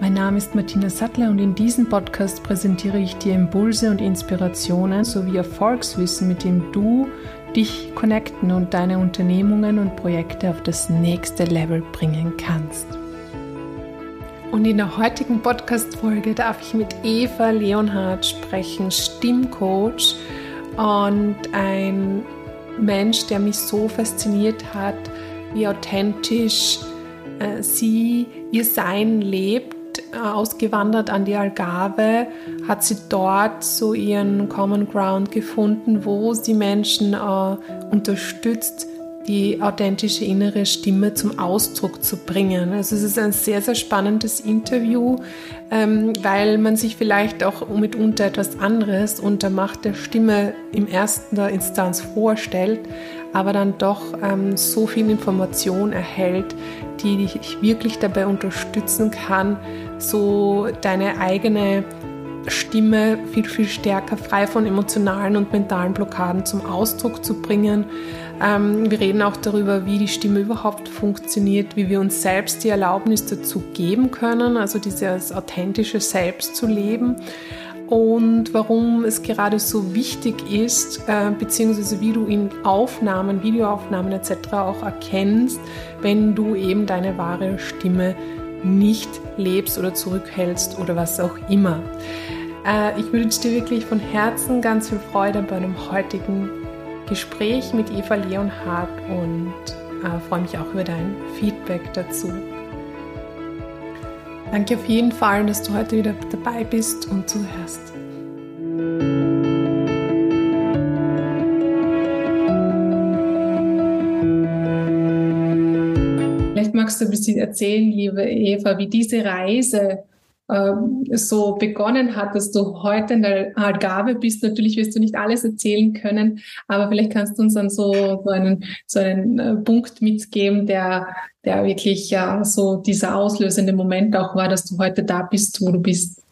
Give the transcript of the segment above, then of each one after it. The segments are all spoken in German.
Mein Name ist Martina Sattler und in diesem Podcast präsentiere ich dir Impulse und Inspirationen sowie Erfolgswissen, mit dem du dich connecten und deine Unternehmungen und Projekte auf das nächste Level bringen kannst. Und in der heutigen Podcast-Folge darf ich mit Eva Leonhardt sprechen, Stimmcoach und ein Mensch, der mich so fasziniert hat, wie authentisch äh, sie ihr Sein lebt, ausgewandert an die Algarve, hat sie dort so ihren Common Ground gefunden, wo sie Menschen äh, unterstützt, die authentische innere Stimme zum Ausdruck zu bringen. Also es ist ein sehr, sehr spannendes Interview, ähm, weil man sich vielleicht auch mitunter etwas anderes unter Macht der Stimme im ersten Instanz vorstellt, aber dann doch ähm, so viel Information erhält, die dich wirklich dabei unterstützen kann, so deine eigene Stimme viel, viel stärker frei von emotionalen und mentalen Blockaden zum Ausdruck zu bringen. Ähm, wir reden auch darüber, wie die Stimme überhaupt funktioniert, wie wir uns selbst die Erlaubnis dazu geben können, also dieses authentische Selbst zu leben und warum es gerade so wichtig ist, äh, beziehungsweise wie du in Aufnahmen, Videoaufnahmen etc. auch erkennst, wenn du eben deine wahre Stimme nicht lebst oder zurückhältst oder was auch immer. Äh, ich wünsche dir wirklich von Herzen ganz viel Freude bei einem heutigen Gespräch mit Eva Leonhardt und äh, freue mich auch über dein Feedback dazu. Danke auf jeden Fall, dass du heute wieder dabei bist und zuhörst. Magst du ein bisschen erzählen, liebe Eva, wie diese Reise ähm, so begonnen hat, dass du heute in der Algarve bist. Natürlich wirst du nicht alles erzählen können, aber vielleicht kannst du uns dann so, so einen, so einen äh, Punkt mitgeben, der, der wirklich ja so dieser auslösende Moment auch war, dass du heute da bist, wo du bist.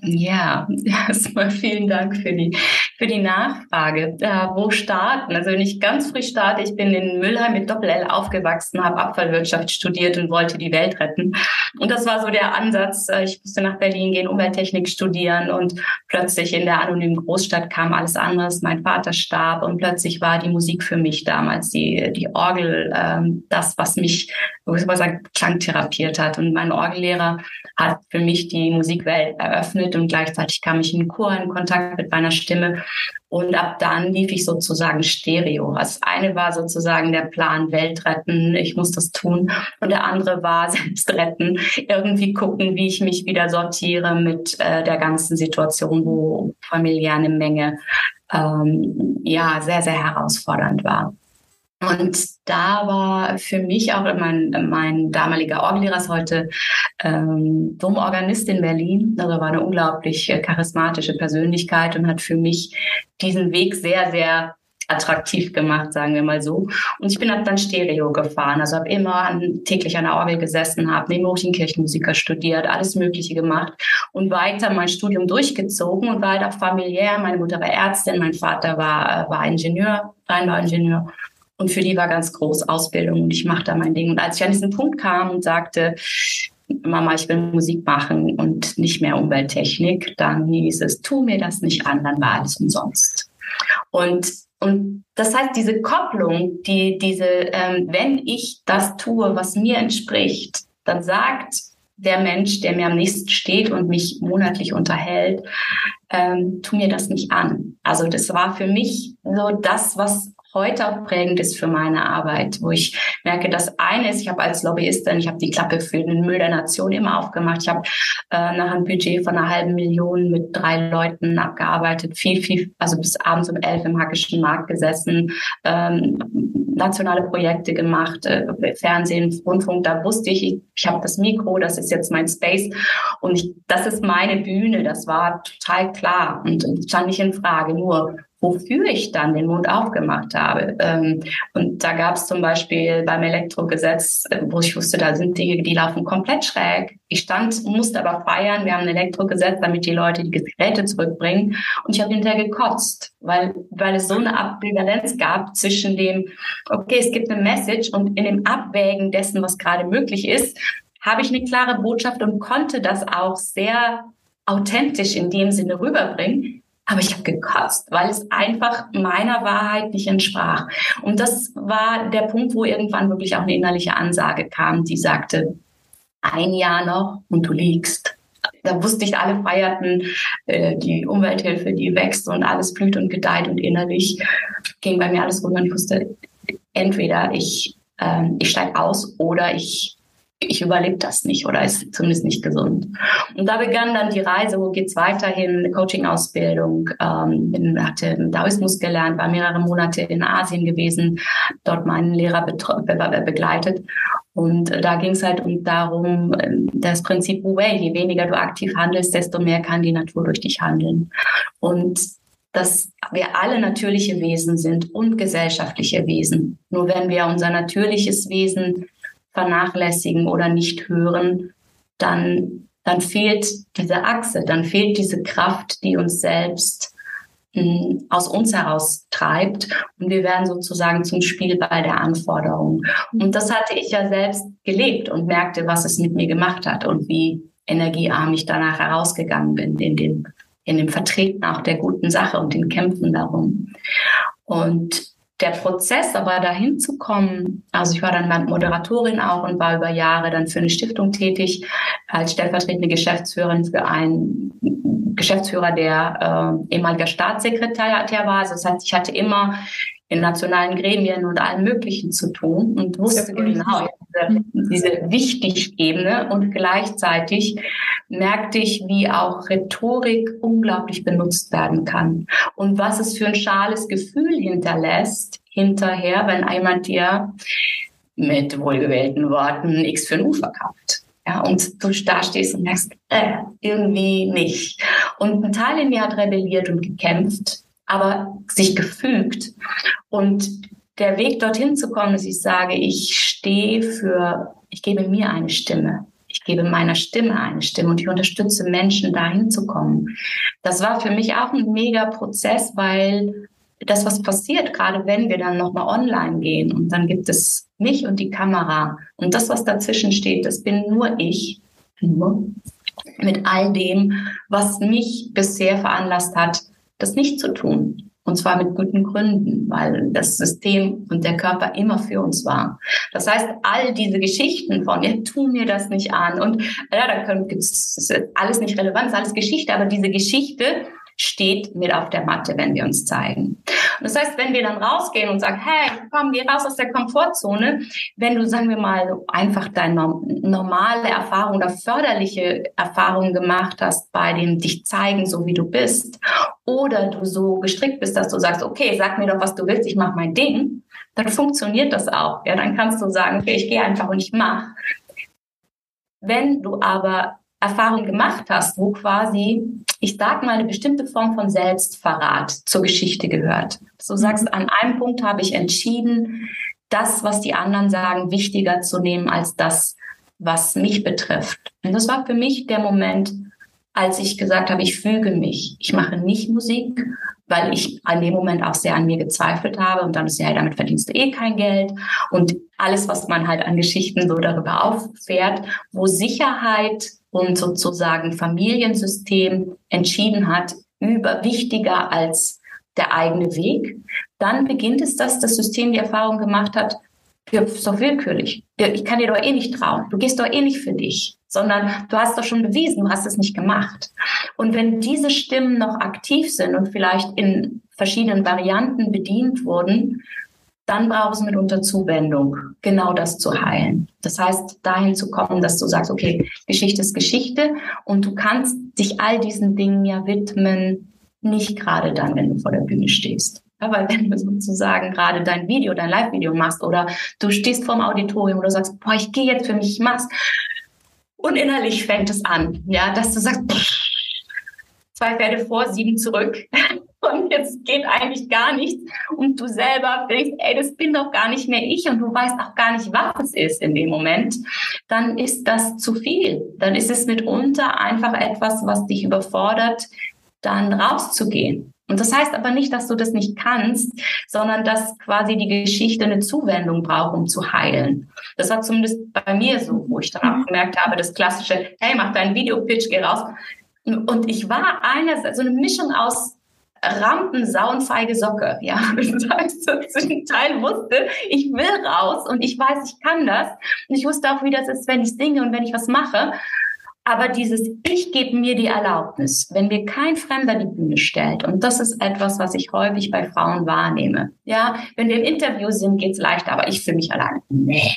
Ja, erstmal vielen Dank für die, für die Nachfrage. Äh, wo starten? Also wenn ich ganz früh starte, ich bin in Müllheim mit Doppel-L aufgewachsen, habe Abfallwirtschaft studiert und wollte die Welt retten. Und das war so der Ansatz. Äh, ich musste nach Berlin gehen, Umwelttechnik studieren und plötzlich in der anonymen Großstadt kam alles anderes. Mein Vater starb und plötzlich war die Musik für mich damals, die, die Orgel, ähm, das, was mich, was sagen, klangtherapiert hat. Und mein Orgellehrer hat für mich die Musikwelt eröffnet mit und gleichzeitig kam ich in Chor in Kontakt mit meiner Stimme. Und ab dann lief ich sozusagen Stereo. Das eine war sozusagen der Plan Welt retten, ich muss das tun. Und der andere war selbst retten, irgendwie gucken, wie ich mich wieder sortiere mit äh, der ganzen Situation, wo familiär eine Menge ähm, ja sehr, sehr herausfordernd war. Und da war für mich auch mein, mein damaliger Orgellehrer ist heute ähm, Domorganist in Berlin. Also war eine unglaublich äh, charismatische Persönlichkeit und hat für mich diesen Weg sehr, sehr attraktiv gemacht, sagen wir mal so. Und ich bin dann Stereo gefahren, also habe immer an, täglich an der Orgel gesessen, habe nebenberuflich Kirchenmusiker studiert, alles Mögliche gemacht und weiter mein Studium durchgezogen und war halt auch familiär. Meine Mutter war Ärztin, mein Vater war, äh, war Ingenieur, Rheinbauingenieur. Und für die war ganz groß Ausbildung und ich mache da mein Ding. Und als ich an diesen Punkt kam und sagte, Mama, ich will Musik machen und nicht mehr Umwelttechnik, dann hieß es, tu mir das nicht an, dann war alles umsonst. Und, und das heißt, diese Kopplung, die, diese, ähm, wenn ich das tue, was mir entspricht, dann sagt der Mensch, der mir am nächsten steht und mich monatlich unterhält, ähm, tu mir das nicht an. Also das war für mich so das, was heute auch prägend ist für meine Arbeit, wo ich merke, das eine ist, ich habe als Lobbyistin, ich habe die Klappe für den Müll der Nation immer aufgemacht. Ich habe äh, nach einem Budget von einer halben Million mit drei Leuten abgearbeitet, viel, viel, also bis abends um elf im Hackischen Markt gesessen, ähm, nationale Projekte gemacht, äh, Fernsehen, Rundfunk, da wusste ich, ich, ich habe das Mikro, das ist jetzt mein Space und ich, das ist meine Bühne, das war total klar und stand nicht in Frage. Nur wofür ich dann den Mund aufgemacht habe. Ähm, und da gab es zum Beispiel beim Elektrogesetz, äh, wo ich wusste, da sind Dinge, die laufen komplett schräg. Ich stand, musste aber feiern, wir haben ein Elektrogesetz, damit die Leute die Geräte zurückbringen. Und ich habe hinterher gekotzt, weil, weil es so eine Ambivalenz gab zwischen dem, okay, es gibt eine Message und in dem Abwägen dessen, was gerade möglich ist, habe ich eine klare Botschaft und konnte das auch sehr authentisch in dem Sinne rüberbringen. Aber ich habe gekotzt, weil es einfach meiner Wahrheit nicht entsprach. Und das war der Punkt, wo irgendwann wirklich auch eine innerliche Ansage kam, die sagte, ein Jahr noch und du liegst. Da wusste ich, alle feierten äh, die Umwelthilfe, die wächst und alles blüht und gedeiht und innerlich ging bei mir alles runter und ich wusste, entweder ich, äh, ich steige aus oder ich ich überlebe das nicht oder ist zumindest nicht gesund. Und da begann dann die Reise, wo geht's weiterhin, Coaching-Ausbildung, ähm, hatte Daoismus gelernt, war mehrere Monate in Asien gewesen, dort meinen Lehrer be begleitet. Und da ging es halt um darum, ähm, das Prinzip Wu Wei, je weniger du aktiv handelst, desto mehr kann die Natur durch dich handeln. Und dass wir alle natürliche Wesen sind und gesellschaftliche Wesen. Nur wenn wir unser natürliches Wesen vernachlässigen oder nicht hören, dann, dann fehlt diese Achse, dann fehlt diese Kraft, die uns selbst mh, hm, aus uns heraus treibt und wir werden sozusagen zum Spielball der Anforderungen. Und das hatte ich ja selbst gelebt und merkte, was es mit mir gemacht hat und wie energiearm ich danach herausgegangen bin in dem, in dem Vertreten auch der guten Sache und den Kämpfen darum. Und der Prozess aber dahin zu kommen, also ich war dann Moderatorin auch und war über Jahre dann für eine Stiftung tätig als stellvertretende Geschäftsführerin für einen Geschäftsführer, der äh, ehemaliger Staatssekretär war. Also das heißt, ich hatte immer in nationalen Gremien und allem Möglichen zu tun und wusste genau diese, diese Wichtig-Ebene und gleichzeitig merkte ich, wie auch Rhetorik unglaublich benutzt werden kann und was es für ein schales Gefühl hinterlässt hinterher, wenn jemand dir mit wohlgewählten Worten X für ein U verkauft. Ja, und du da stehst und merkst, äh, irgendwie nicht. Und ein Teil in mir hat rebelliert und gekämpft aber sich gefügt. Und der Weg dorthin zu kommen, dass ich sage, ich stehe für, ich gebe mir eine Stimme. Ich gebe meiner Stimme eine Stimme und ich unterstütze Menschen, dahin zu kommen. Das war für mich auch ein mega Prozess, weil das, was passiert, gerade wenn wir dann nochmal online gehen und dann gibt es mich und die Kamera und das, was dazwischen steht, das bin nur ich, nur mit all dem, was mich bisher veranlasst hat, das nicht zu tun. Und zwar mit guten Gründen, weil das System und der Körper immer für uns war. Das heißt, all diese Geschichten von, ja, tu mir das nicht an und ja, da gibt es alles nicht relevant, alles Geschichte, aber diese Geschichte steht mit auf der Matte, wenn wir uns zeigen. Und das heißt, wenn wir dann rausgehen und sagen, hey, komm, geh raus aus der Komfortzone, wenn du, sagen wir mal, einfach deine normale Erfahrung oder förderliche Erfahrung gemacht hast bei dem dich zeigen, so wie du bist, oder du so gestrickt bist, dass du sagst, okay, sag mir doch, was du willst, ich mach mein Ding, dann funktioniert das auch. Ja, dann kannst du sagen, okay, ich gehe einfach und ich mach. Wenn du aber Erfahrung gemacht hast, wo quasi, ich sag mal, eine bestimmte Form von Selbstverrat zur Geschichte gehört. Du sagst, mhm. an einem Punkt habe ich entschieden, das, was die anderen sagen, wichtiger zu nehmen als das, was mich betrifft. Und das war für mich der Moment, als ich gesagt habe, ich füge mich. Ich mache nicht Musik, weil ich an dem Moment auch sehr an mir gezweifelt habe und dann ist ja, hey, damit verdienst du eh kein Geld und alles, was man halt an Geschichten so darüber auffährt, wo Sicherheit und sozusagen Familiensystem entschieden hat, über wichtiger als der eigene Weg, dann beginnt es, dass das System die Erfahrung gemacht hat, ja, ist doch willkürlich. Ich kann dir doch eh nicht trauen. Du gehst doch eh nicht für dich, sondern du hast doch schon bewiesen, du hast es nicht gemacht. Und wenn diese Stimmen noch aktiv sind und vielleicht in verschiedenen Varianten bedient wurden, dann braucht es mitunter Zuwendung, genau das zu heilen. Das heißt, dahin zu kommen, dass du sagst, okay, Geschichte ist Geschichte und du kannst dich all diesen Dingen ja widmen, nicht gerade dann, wenn du vor der Bühne stehst. Ja, weil wenn du sozusagen gerade dein Video, dein Live-Video machst oder du stehst vorm Auditorium oder sagst, boah, ich gehe jetzt für mich, ich mach's. Und innerlich fängt es an, ja, dass du sagst, pff, zwei Pferde vor, sieben zurück. Und jetzt geht eigentlich gar nichts und du selber denkst, ey, das bin doch gar nicht mehr ich und du weißt auch gar nicht, was es ist in dem Moment, dann ist das zu viel. Dann ist es mitunter einfach etwas, was dich überfordert, dann rauszugehen. Und das heißt aber nicht, dass du das nicht kannst, sondern dass quasi die Geschichte eine Zuwendung braucht, um zu heilen. Das war zumindest bei mir so, wo ich dann auch mhm. gemerkt habe, das klassische, hey, mach deinen Videopitch, geh raus. Und ich war einerseits so eine Mischung aus Rampensau und Socke, ja. Heißt, so zum Teil wusste, ich will raus und ich weiß, ich kann das. Und ich wusste auch, wie das ist, wenn ich singe und wenn ich was mache. Aber dieses Ich gebe mir die Erlaubnis, wenn mir kein Fremder die Bühne stellt, und das ist etwas, was ich häufig bei Frauen wahrnehme. Ja, wenn wir im Interview sind, geht's leichter, aber ich für mich alleine. Nee.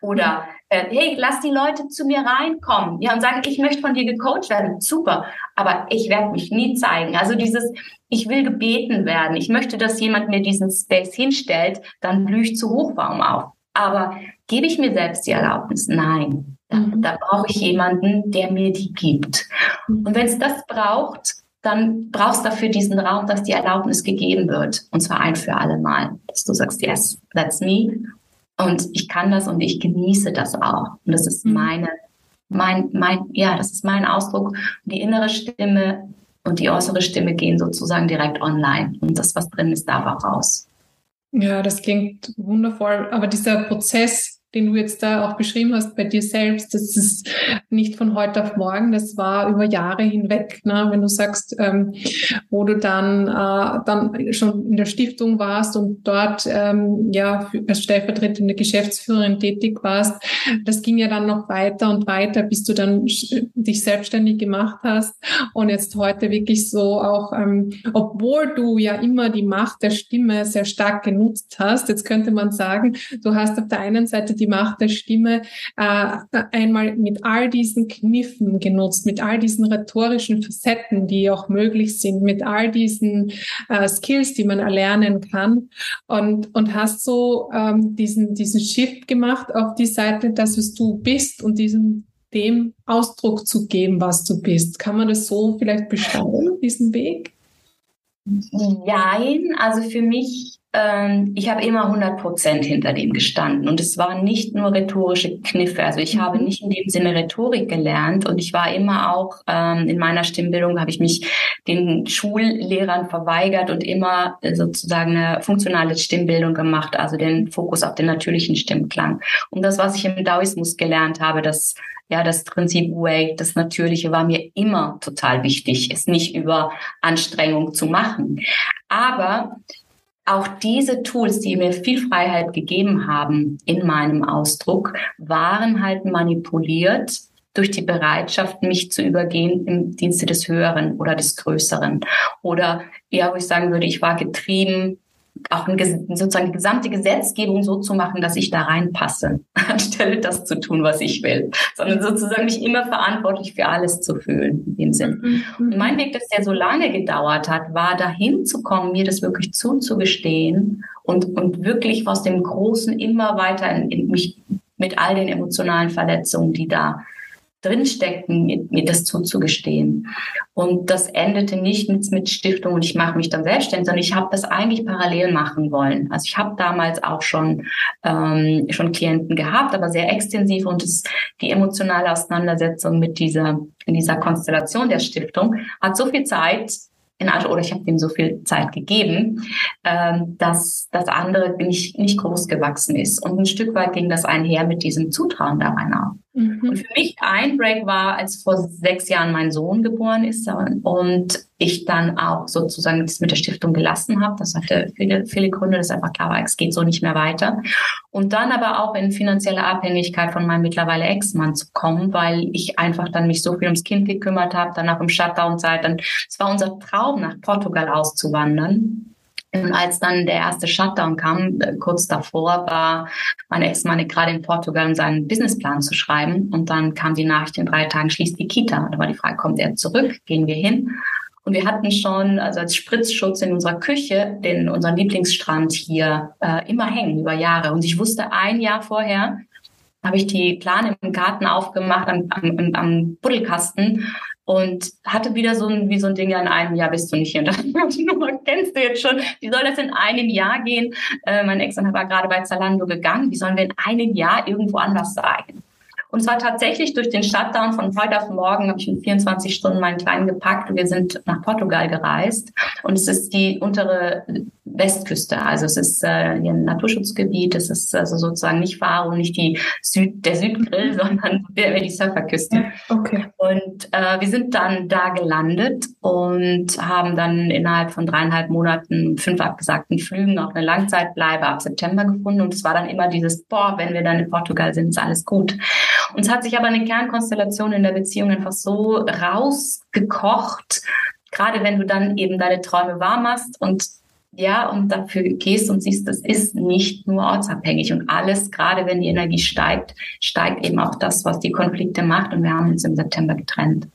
Oder äh, hey, lass die Leute zu mir reinkommen, ja, und sagen, ich möchte von dir gecoacht werden. Super, aber ich werde mich nie zeigen. Also dieses, ich will gebeten werden, ich möchte, dass jemand mir diesen Space hinstellt, dann blühe ich zu Hochbaum auf. Aber gebe ich mir selbst die Erlaubnis? Nein. Da, mhm. da brauche ich jemanden, der mir die gibt. Mhm. Und wenn es das braucht, dann brauchst du dafür diesen Raum, dass die Erlaubnis gegeben wird. Und zwar ein für alle Mal. Dass du sagst, yes, that's me. Und ich kann das und ich genieße das auch. Und das ist mhm. meine, mein, mein, ja, das ist mein Ausdruck. Und die innere Stimme und die äußere Stimme gehen sozusagen direkt online. Und das, was drin ist, darf auch raus. Ja, das klingt wundervoll. Aber dieser Prozess, den du jetzt da auch beschrieben hast bei dir selbst, das ist nicht von heute auf morgen, das war über Jahre hinweg. Ne? Wenn du sagst, ähm, wo du dann, äh, dann schon in der Stiftung warst und dort ähm, ja als stellvertretende Geschäftsführerin tätig warst, das ging ja dann noch weiter und weiter, bis du dann dich selbstständig gemacht hast und jetzt heute wirklich so auch, ähm, obwohl du ja immer die Macht der Stimme sehr stark genutzt hast, jetzt könnte man sagen, du hast auf der einen Seite die die Macht der Stimme äh, einmal mit all diesen Kniffen genutzt, mit all diesen rhetorischen Facetten, die auch möglich sind, mit all diesen äh, Skills, die man erlernen kann und, und hast so ähm, diesen, diesen Shift gemacht auf die Seite, dass es du bist und diesen dem Ausdruck zu geben, was du bist. Kann man das so vielleicht beschreiben, diesen Weg? Nein, also für mich ich habe immer 100 Prozent hinter dem gestanden. Und es waren nicht nur rhetorische Kniffe. Also ich habe mhm. nicht in dem Sinne Rhetorik gelernt. Und ich war immer auch ähm, in meiner Stimmbildung, habe ich mich den Schullehrern verweigert und immer äh, sozusagen eine funktionale Stimmbildung gemacht, also den Fokus auf den natürlichen Stimmklang. Und das, was ich im Daoismus gelernt habe, das ja, das Prinzip Way, das Natürliche war mir immer total wichtig, es nicht über Anstrengung zu machen. Aber auch diese Tools, die mir viel Freiheit gegeben haben in meinem Ausdruck, waren halt manipuliert durch die Bereitschaft, mich zu übergehen im Dienste des Höheren oder des Größeren. Oder ja, wo ich sagen würde, ich war getrieben auch sozusagen die gesamte Gesetzgebung so zu machen, dass ich da reinpasse, anstelle das zu tun, was ich will, sondern sozusagen mich immer verantwortlich für alles zu fühlen, in dem Sinn. Mhm. Und mein Weg, dass der so lange gedauert hat, war dahin zu kommen, mir das wirklich zuzugestehen und, und wirklich aus dem Großen immer weiter in, in mich mit all den emotionalen Verletzungen, die da drinstecken, mir, das zuzugestehen. Und das endete nicht mit, mit Stiftung und ich mache mich dann selbstständig, sondern ich habe das eigentlich parallel machen wollen. Also ich habe damals auch schon ähm, schon Klienten gehabt, aber sehr extensiv und es, die emotionale Auseinandersetzung mit dieser in dieser Konstellation der Stiftung hat so viel Zeit in Anspruch, oder ich habe ihm so viel Zeit gegeben, ähm, dass das andere nicht, nicht groß gewachsen ist. Und ein Stück weit ging das einher mit diesem Zutrauen da rein auch. Mhm. Und für mich ein Break war, als vor sechs Jahren mein Sohn geboren ist und ich dann auch sozusagen das mit der Stiftung gelassen habe. Das hatte viele, viele Gründe, dass einfach klar war, es geht so nicht mehr weiter. Und dann aber auch in finanzielle Abhängigkeit von meinem mittlerweile Ex-Mann zu kommen, weil ich einfach dann mich so viel ums Kind gekümmert habe, danach im Shutdown-Zeit. Es war unser Traum, nach Portugal auszuwandern. Und als dann der erste Shutdown kam, äh, kurz davor war mein Ex-Mann gerade in Portugal, um seinen Businessplan zu schreiben. Und dann kam die Nachricht, in drei Tagen schließt die Kita. Da war die Frage, kommt er zurück? Gehen wir hin? Und wir hatten schon, also als Spritzschutz in unserer Küche, den, unseren Lieblingsstrand hier äh, immer hängen über Jahre. Und ich wusste ein Jahr vorher, habe ich die Plane im Garten aufgemacht, am, am, am Buddelkasten, und hatte wieder so ein, wie so ein Ding, ja, in einem Jahr bist du nicht hier. Und die Nummer kennst du jetzt schon. Wie soll das in einem Jahr gehen? Äh, mein Ex war gerade bei Zalando gegangen. Wie sollen wir in einem Jahr irgendwo anders sein? Und zwar tatsächlich durch den Shutdown von heute auf morgen habe ich in 24 Stunden meinen Kleinen gepackt und wir sind nach Portugal gereist. Und es ist die untere Westküste. Also es ist äh, hier ein Naturschutzgebiet. Es ist also sozusagen nicht Faro, nicht die Süd, der Südgrill, sondern die Surferküste. Okay. Und äh, wir sind dann da gelandet und haben dann innerhalb von dreieinhalb Monaten fünf abgesagten Flügen auch eine Langzeitbleibe ab September gefunden. Und es war dann immer dieses, boah, wenn wir dann in Portugal sind, ist alles gut. Und es hat sich aber eine Kernkonstellation in der Beziehung einfach so rausgekocht, gerade wenn du dann eben deine Träume wahr machst und ja, und dafür gehst und siehst, das ist nicht nur ortsabhängig und alles, gerade wenn die Energie steigt, steigt eben auch das, was die Konflikte macht und wir haben uns im September getrennt.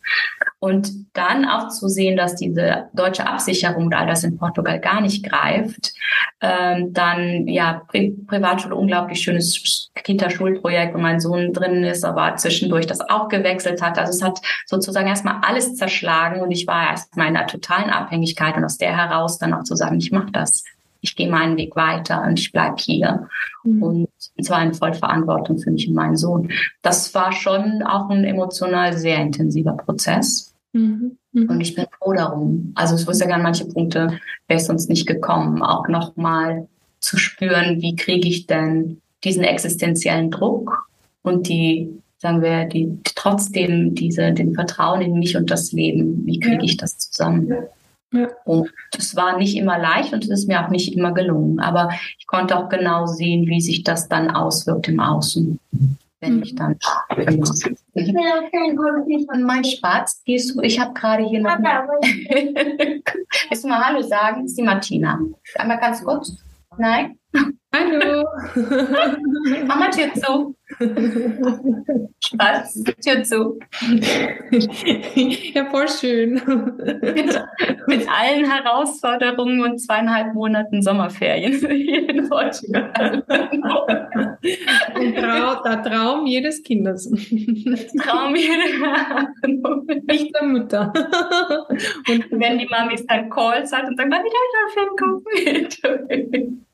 Und dann auch zu sehen, dass diese deutsche Absicherung und all das in Portugal gar nicht greift, ähm, dann ja Pri Privatschule unglaublich schönes Kita-Schulprojekt, wo mein Sohn drin ist, aber zwischendurch das auch gewechselt hat. Also es hat sozusagen erstmal alles zerschlagen und ich war erstmal in einer totalen Abhängigkeit und aus der heraus dann auch zu sagen, ich mache das ich gehe meinen Weg weiter und ich bleib hier. Mhm. Und zwar in Vollverantwortung für mich und meinen Sohn. Das war schon auch ein emotional sehr intensiver Prozess. Mhm. Mhm. Und ich bin froh darum. Also ich wusste ja an manche Punkte wäre es sonst nicht gekommen, auch nochmal zu spüren, wie kriege ich denn diesen existenziellen Druck und die, sagen wir, die, trotzdem diese, den Vertrauen in mich und das Leben, wie kriege ja. ich das zusammen? Ja. Und es war nicht immer leicht und es ist mir auch nicht immer gelungen. Aber ich konnte auch genau sehen, wie sich das dann auswirkt im Außen wenn ich dann. Und mein Spatz, gehst du, ich habe gerade hier noch. Willst du mal Hallo sagen? Das ist die Martina. Einmal ganz kurz. Nein? Hallo. Mama Tür zu. Spaß, Tür zu. Ja, voll schön. Mit, mit, allen Herausforderungen und zweieinhalb Monaten Sommerferien Portugal. Trau, der Traum jedes Kindes. Traum jedes Nicht der Mutter. Und wenn die Mamis dann Calls hat und sagt, wann wieder ich Film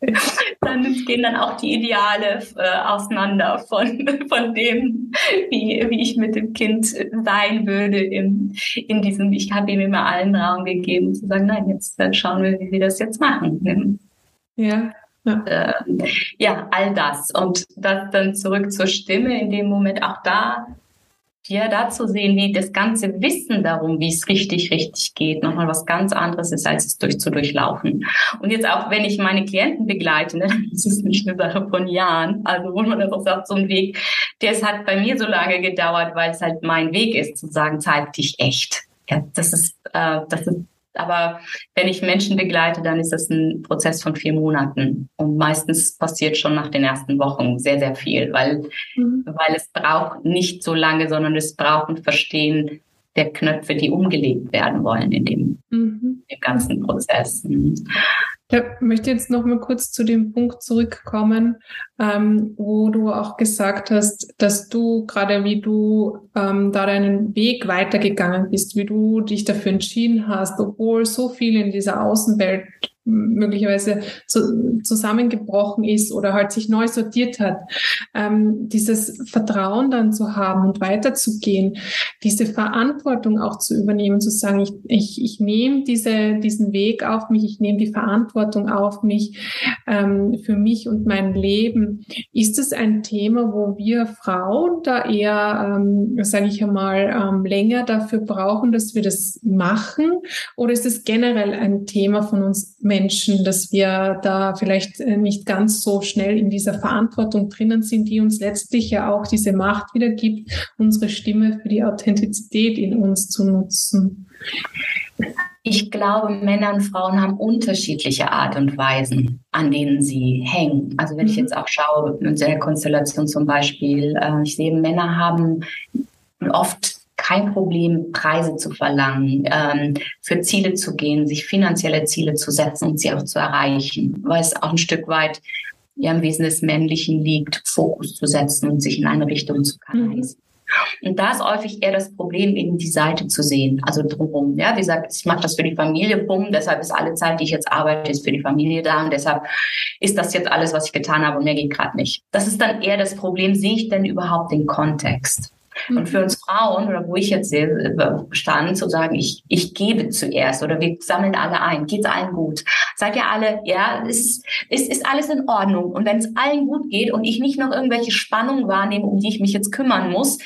dann gehen dann auch die Ideale äh, auseinander von von dem, wie, wie ich mit dem Kind sein würde in, in diesem, ich habe ihm immer allen Raum gegeben, zu sagen, nein, jetzt dann schauen wir, wie wir das jetzt machen. Ja. Ja. Äh, ja, all das. Und das dann zurück zur Stimme in dem Moment, auch da ja, da zu sehen, wie das ganze Wissen darum, wie es richtig, richtig geht, nochmal was ganz anderes ist, als es durch zu durchlaufen. Und jetzt auch, wenn ich meine Klienten begleite, ne, das ist nicht eine Sache von Jahren, also wo man einfach sagt, so ein Weg, der es hat bei mir so lange gedauert, weil es halt mein Weg ist, zu sagen, zeig dich echt. Ja, das ist, äh, das ist aber wenn ich Menschen begleite, dann ist das ein Prozess von vier Monaten. Und meistens passiert schon nach den ersten Wochen sehr, sehr viel, weil, mhm. weil es braucht nicht so lange, sondern es braucht ein Verstehen der Knöpfe, die umgelegt werden wollen in dem, mhm. dem ganzen Prozess. Ich möchte jetzt noch mal kurz zu dem Punkt zurückkommen, ähm, wo du auch gesagt hast, dass du gerade wie du ähm, da deinen Weg weitergegangen bist, wie du dich dafür entschieden hast, obwohl so viel in dieser Außenwelt möglicherweise zu, zusammengebrochen ist oder halt sich neu sortiert hat, ähm, dieses Vertrauen dann zu haben und weiterzugehen, diese Verantwortung auch zu übernehmen, zu sagen, ich, ich, ich nehme diese, diesen Weg auf mich, ich nehme die Verantwortung auf mich ähm, für mich und mein Leben. Ist es ein Thema, wo wir Frauen da eher, ähm, sage ich einmal, ähm, länger dafür brauchen, dass wir das machen? Oder ist es generell ein Thema von uns Menschen? Menschen, dass wir da vielleicht äh, nicht ganz so schnell in dieser Verantwortung drinnen sind, die uns letztlich ja auch diese Macht wieder gibt, unsere Stimme für die Authentizität in uns zu nutzen. Ich glaube, Männer und Frauen haben unterschiedliche Art und Weisen, an denen sie hängen. Also wenn ich mhm. jetzt auch schaue, in der Konstellation zum Beispiel, äh, ich sehe, Männer haben oft kein Problem, Preise zu verlangen, ähm, für Ziele zu gehen, sich finanzielle Ziele zu setzen und sie auch zu erreichen, weil es auch ein Stück weit ja im Wesen des Männlichen liegt, Fokus zu setzen und sich in eine Richtung zu kanalisieren. Und da ist häufig eher das Problem, eben die Seite zu sehen, also drumherum. Ja, wie gesagt, ich mache das für die Familie, bumm, deshalb ist alle Zeit, die ich jetzt arbeite, ist für die Familie da und deshalb ist das jetzt alles, was ich getan habe und mehr geht gerade nicht. Das ist dann eher das Problem, sehe ich denn überhaupt den Kontext? Und für uns Frauen, oder wo ich jetzt stand, zu sagen, ich, ich gebe zuerst oder wir sammeln alle ein, geht's allen gut? Seid ihr alle, ja, es ist, ist alles in Ordnung. Und wenn es allen gut geht und ich nicht noch irgendwelche Spannungen wahrnehme, um die ich mich jetzt kümmern muss,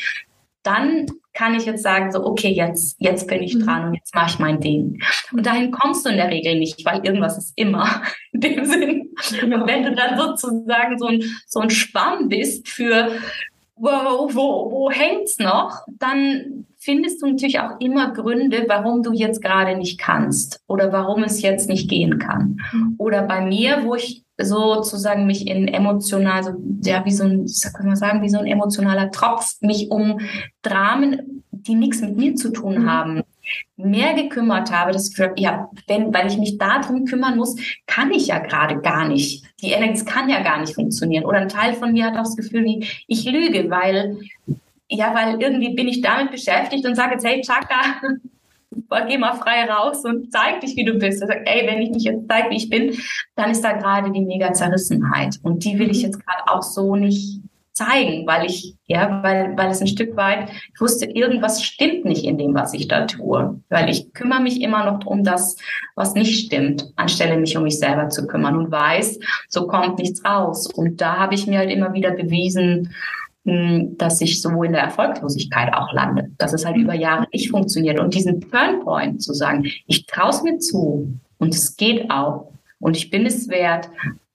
dann kann ich jetzt sagen, so, okay, jetzt, jetzt bin ich mhm. dran und jetzt mache ich mein Ding. Und dahin kommst du in der Regel nicht, weil irgendwas ist immer in dem Sinn. Genau. Und wenn du dann sozusagen so ein, so ein Schwamm bist für, wo, wo, wo hängt's noch, dann findest du natürlich auch immer Gründe, warum du jetzt gerade nicht kannst oder warum es jetzt nicht gehen kann. Mhm. Oder bei mir, wo ich sozusagen mich in emotional, so, ja, wie so ein, kann man sagen, wie so ein emotionaler Tropf, mich um Dramen, die nichts mit mir zu tun mhm. haben, mehr gekümmert habe, das Gefühl, ja, wenn, weil ich mich darum kümmern muss, kann ich ja gerade gar nicht. Die Energie kann ja gar nicht funktionieren. Oder ein Teil von mir hat auch das Gefühl, wie ich lüge, weil, ja, weil irgendwie bin ich damit beschäftigt und sage jetzt, hey, Chaka, geh mal frei raus und zeig dich, wie du bist. Also, ey, wenn ich mich jetzt zeige, wie ich bin, dann ist da gerade die mega Zerrissenheit. Und die will ich mhm. jetzt gerade auch so nicht zeigen, weil ich, ja, weil, weil es ein Stück weit, ich wusste, irgendwas stimmt nicht in dem, was ich da tue. Weil ich kümmere mich immer noch um das, was nicht stimmt, anstelle mich um mich selber zu kümmern und weiß, so kommt nichts raus. Und da habe ich mir halt immer wieder bewiesen, hm, dass ich so in der Erfolglosigkeit auch lande, dass es halt über Jahre nicht funktioniert. Und diesen Turnpoint zu sagen, ich traue es mir zu und es geht auch und ich bin es wert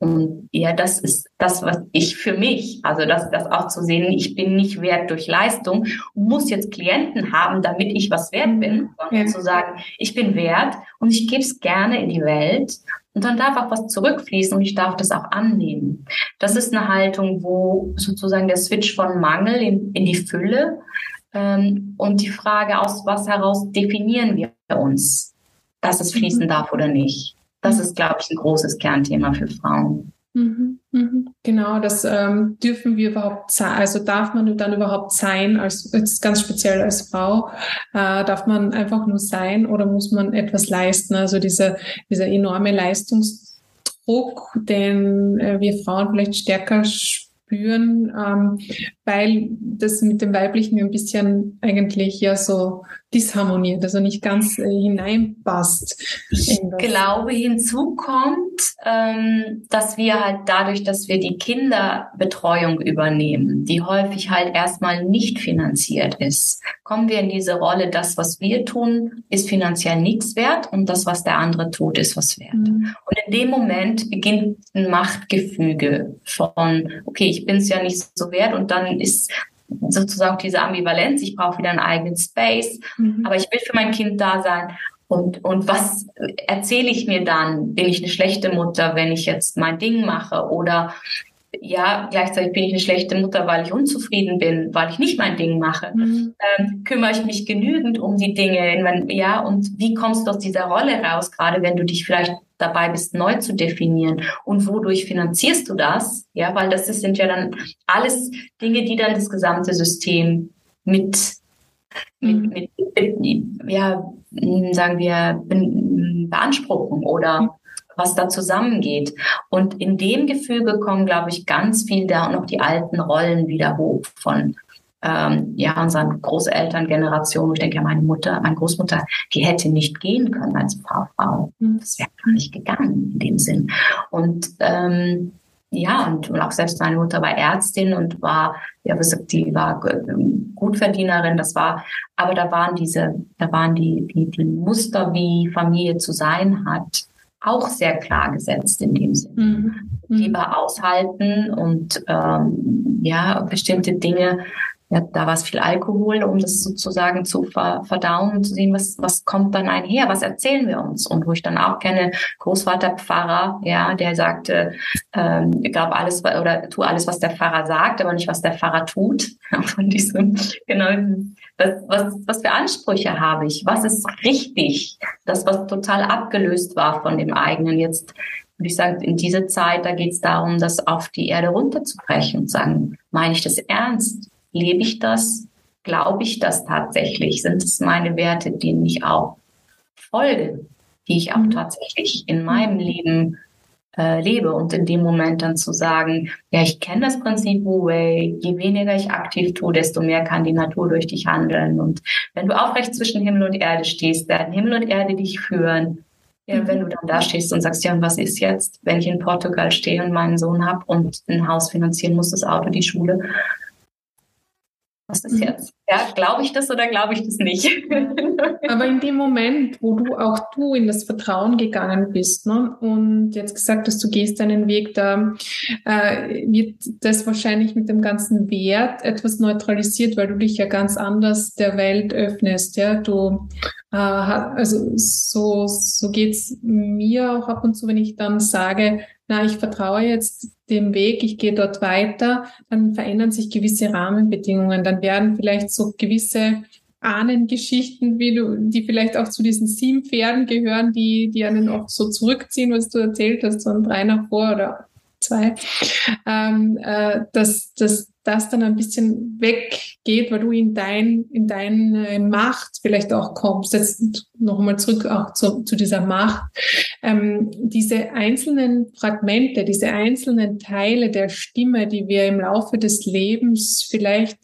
und ja, das ist das, was ich für mich, also das, das auch zu sehen, ich bin nicht wert durch Leistung muss jetzt Klienten haben, damit ich was wert bin, sondern ja. zu sagen, ich bin wert und ich gebe es gerne in die Welt und dann darf auch was zurückfließen und ich darf das auch annehmen. Das ist eine Haltung, wo sozusagen der Switch von Mangel in, in die Fülle ähm, und die Frage, aus was heraus definieren wir uns, dass es fließen mhm. darf oder nicht. Das ist, glaube ich, ein großes Kernthema für Frauen. Mhm, mhm. Genau, das ähm, dürfen wir überhaupt sein, also darf man dann überhaupt sein, als jetzt ganz speziell als Frau, äh, darf man einfach nur sein oder muss man etwas leisten? Also dieser, dieser enorme Leistungsdruck, den äh, wir Frauen vielleicht stärker spüren, ähm, weil das mit dem Weiblichen ein bisschen eigentlich ja so disharmoniert, also nicht ganz äh, hineinpasst. Ich glaube, hinzu kommt, ähm, dass wir halt dadurch, dass wir die Kinderbetreuung übernehmen, die häufig halt erstmal nicht finanziert ist, kommen wir in diese Rolle, das, was wir tun, ist finanziell nichts wert und das, was der andere tut, ist was wert. Mhm. Und in dem Moment beginnt ein Machtgefüge von, okay, ich bin es ja nicht so wert und dann ist sozusagen diese Ambivalenz, ich brauche wieder einen eigenen Space, mhm. aber ich will für mein Kind da sein. Und, und was erzähle ich mir dann? Bin ich eine schlechte Mutter, wenn ich jetzt mein Ding mache? Oder ja, gleichzeitig bin ich eine schlechte Mutter, weil ich unzufrieden bin, weil ich nicht mein Ding mache. Mhm. Ähm, kümmere ich mich genügend um die Dinge? Ja, und wie kommst du aus dieser Rolle raus, gerade wenn du dich vielleicht dabei bist, neu zu definieren. Und wodurch finanzierst du das? Ja, weil das sind ja dann alles Dinge, die dann das gesamte System mit, mhm. mit, mit, mit ja, sagen wir, beanspruchen oder mhm. Was da zusammengeht. Und in dem Gefüge kommen, glaube ich, ganz viel da und noch die alten Rollen wieder hoch von ähm, ja, unseren Großelterngenerationen. Ich denke, ja, meine Mutter, meine Großmutter, die hätte nicht gehen können als Frau. Mhm. Das wäre gar nicht gegangen in dem Sinn. Und ähm, ja, und, und auch selbst meine Mutter war Ärztin und war, ja, die war Gutverdienerin, das war, aber da waren diese, da waren die, die, die Muster, wie Familie zu sein hat, auch sehr klar gesetzt in dem Sinne. Mhm. Lieber aushalten und ähm, ja, bestimmte Dinge ja, da war es viel Alkohol, um das sozusagen zu verdauen und zu sehen, was, was kommt dann einher, was erzählen wir uns. Und wo ich dann auch kenne, Großvater Pfarrer, ja, der sagte, ähm, ich glaube alles oder tu alles, was der Pfarrer sagt, aber nicht, was der Pfarrer tut. Von diesem, genau, was, was, was für Ansprüche habe ich? Was ist richtig? Das, was total abgelöst war von dem eigenen. Jetzt würde ich sagen, in dieser Zeit, da geht es darum, das auf die Erde runterzubrechen und sagen, meine ich das ernst? Lebe ich das? glaube ich das tatsächlich? Sind es meine Werte, denen ich auch folge, die ich auch mhm. tatsächlich in meinem Leben äh, lebe und in dem Moment dann zu sagen, ja, ich kenne das Prinzip Wu Wei, je weniger ich aktiv tue, desto mehr kann die Natur durch dich handeln. Und wenn du aufrecht zwischen Himmel und Erde stehst, werden Himmel und Erde dich führen. Ja, mhm. wenn du dann da stehst und sagst, ja, was ist jetzt, wenn ich in Portugal stehe und meinen Sohn habe und ein Haus finanzieren muss, das Auto, die Schule, was ist jetzt? Ja, glaube ich das oder glaube ich das nicht? Aber in dem Moment, wo du auch du in das Vertrauen gegangen bist ne, und jetzt gesagt hast, du gehst deinen Weg, da äh, wird das wahrscheinlich mit dem ganzen Wert etwas neutralisiert, weil du dich ja ganz anders der Welt öffnest. Ja, du äh, also so so geht's mir auch ab und zu, wenn ich dann sage, na, ich vertraue jetzt dem Weg, ich gehe dort weiter, dann verändern sich gewisse Rahmenbedingungen, dann werden vielleicht so gewisse Ahnengeschichten, wie du, die vielleicht auch zu diesen sieben Pferden gehören, die, die einen auch so zurückziehen, was du erzählt hast, so ein drei nach vor oder zwei, ähm, äh, dass, dass das dann ein bisschen weggeht, weil du in dein, in deine Macht vielleicht auch kommst. Jetzt nochmal zurück auch zu, zu dieser Macht. Ähm, diese einzelnen Fragmente, diese einzelnen Teile der Stimme, die wir im Laufe des Lebens vielleicht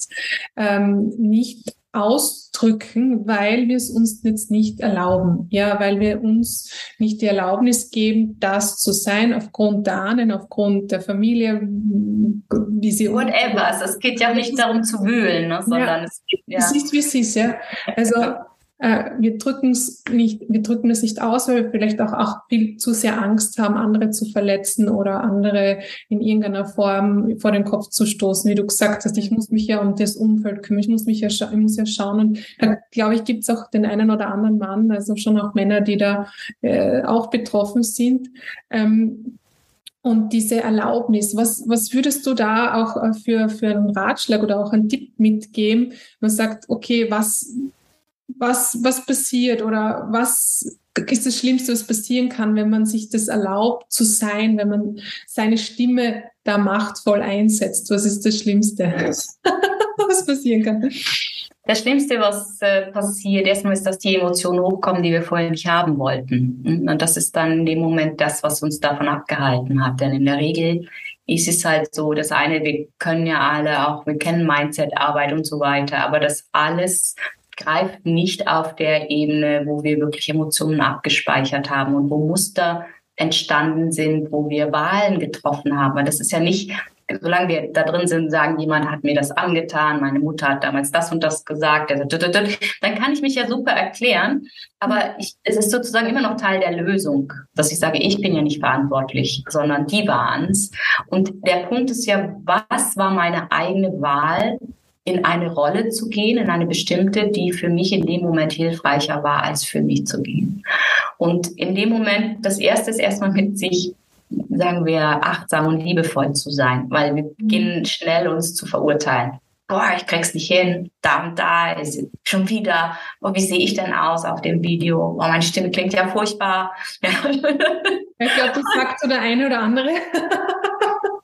ähm, nicht ausdrücken, weil wir es uns jetzt nicht erlauben. Ja, weil wir uns nicht die Erlaubnis geben, das zu sein, aufgrund der Ahnen, aufgrund der Familie, wie sie. Whatever. Also es geht ja nicht darum zu wühlen, ne, sondern ja, es geht, ja. Es ist, wie es ist, ja. Also, äh, wir drücken es nicht, wir drücken es nicht aus, weil wir vielleicht auch, auch viel zu sehr Angst haben, andere zu verletzen oder andere in irgendeiner Form vor den Kopf zu stoßen. Wie du gesagt hast, ich muss mich ja um das Umfeld kümmern, ich muss mich ja, ich muss ja schauen. Und da glaube ich, gibt es auch den einen oder anderen Mann, also schon auch Männer, die da äh, auch betroffen sind. Ähm, und diese Erlaubnis, was, was würdest du da auch äh, für, für einen Ratschlag oder auch einen Tipp mitgeben? Man sagt, okay, was, was, was passiert oder was ist das Schlimmste, was passieren kann, wenn man sich das erlaubt zu sein, wenn man seine Stimme da machtvoll einsetzt? Was ist das Schlimmste, was passieren kann? Das Schlimmste, was äh, passiert, erstmal ist, dass die Emotionen hochkommen, die wir vorher nicht haben wollten. Und das ist dann in dem Moment das, was uns davon abgehalten hat. Denn in der Regel ist es halt so, das eine, wir können ja alle auch, wir kennen Mindset-Arbeit und so weiter, aber das alles greift nicht auf der Ebene, wo wir wirklich Emotionen abgespeichert haben und wo Muster entstanden sind, wo wir Wahlen getroffen haben. Das ist ja nicht, solange wir da drin sind, sagen, jemand hat mir das angetan, meine Mutter hat damals das und das gesagt, dann kann ich mich ja super erklären. Aber ich, es ist sozusagen immer noch Teil der Lösung, dass ich sage, ich bin ja nicht verantwortlich, sondern die waren es. Und der Punkt ist ja, was war meine eigene Wahl in eine Rolle zu gehen, in eine bestimmte, die für mich in dem Moment hilfreicher war, als für mich zu gehen. Und in dem Moment, das erste ist erstmal mit sich, sagen wir, achtsam und liebevoll zu sein, weil wir beginnen schnell uns zu verurteilen. Boah, ich krieg's nicht hin, da und da ist schon wieder, oh, wie sehe ich denn aus auf dem Video? Oh, meine Stimme klingt ja furchtbar. Ja. Ich glaube, das sagt so der eine oder andere.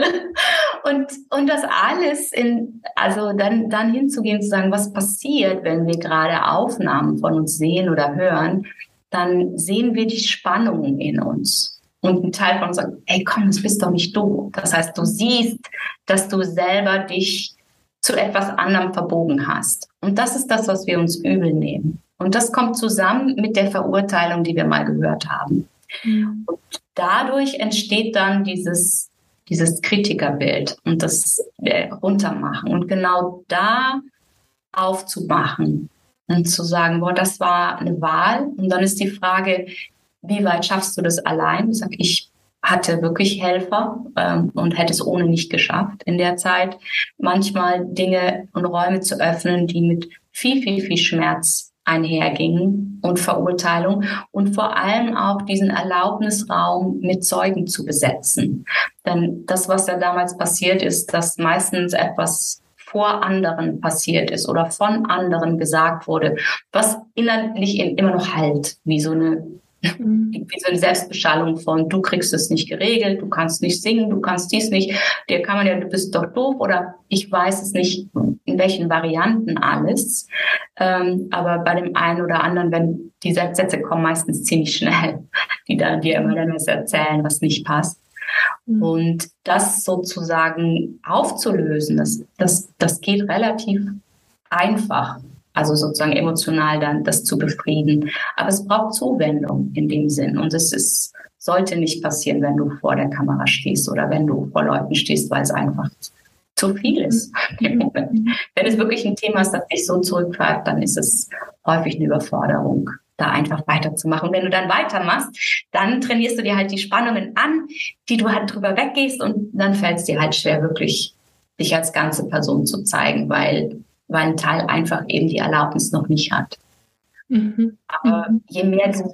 und, und das alles in, also dann, dann hinzugehen, zu sagen, was passiert, wenn wir gerade Aufnahmen von uns sehen oder hören, dann sehen wir die Spannung in uns. Und ein Teil von uns sagt, ey, komm, das bist doch nicht du. Das heißt, du siehst, dass du selber dich zu etwas anderem verbogen hast. Und das ist das, was wir uns übel nehmen. Und das kommt zusammen mit der Verurteilung, die wir mal gehört haben. Mhm. Und dadurch entsteht dann dieses dieses Kritikerbild und das runtermachen und genau da aufzumachen und zu sagen, boah, das war eine Wahl. Und dann ist die Frage, wie weit schaffst du das allein? Ich sag, ich hatte wirklich Helfer ähm, und hätte es ohne nicht geschafft in der Zeit, manchmal Dinge und Räume zu öffnen, die mit viel, viel, viel Schmerz einhergingen und Verurteilung und vor allem auch diesen Erlaubnisraum mit Zeugen zu besetzen. Denn das, was ja damals passiert ist, dass meistens etwas vor anderen passiert ist oder von anderen gesagt wurde, was innerlich immer noch halt, wie so eine Mhm. Wie so eine Selbstbeschallung von, du kriegst es nicht geregelt, du kannst nicht singen, du kannst dies nicht. Dir kann man ja, du bist doch doof oder ich weiß es nicht, in welchen Varianten alles. Ähm, aber bei dem einen oder anderen, wenn die Sätze kommen meistens ziemlich schnell, die dann dir immer dann was erzählen, was nicht passt. Mhm. Und das sozusagen aufzulösen, das, das, das geht relativ einfach also sozusagen emotional dann das zu befrieden. Aber es braucht Zuwendung in dem Sinn. Und es ist, sollte nicht passieren, wenn du vor der Kamera stehst oder wenn du vor Leuten stehst, weil es einfach zu viel ist im Moment. Wenn es wirklich ein Thema ist, das dich so zurückgreift, dann ist es häufig eine Überforderung, da einfach weiterzumachen. wenn du dann weitermachst, dann trainierst du dir halt die Spannungen an, die du halt drüber weggehst und dann fällt es dir halt schwer, wirklich dich als ganze Person zu zeigen, weil weil ein Teil einfach eben die Erlaubnis noch nicht hat. Mhm. Aber mhm. je mehr du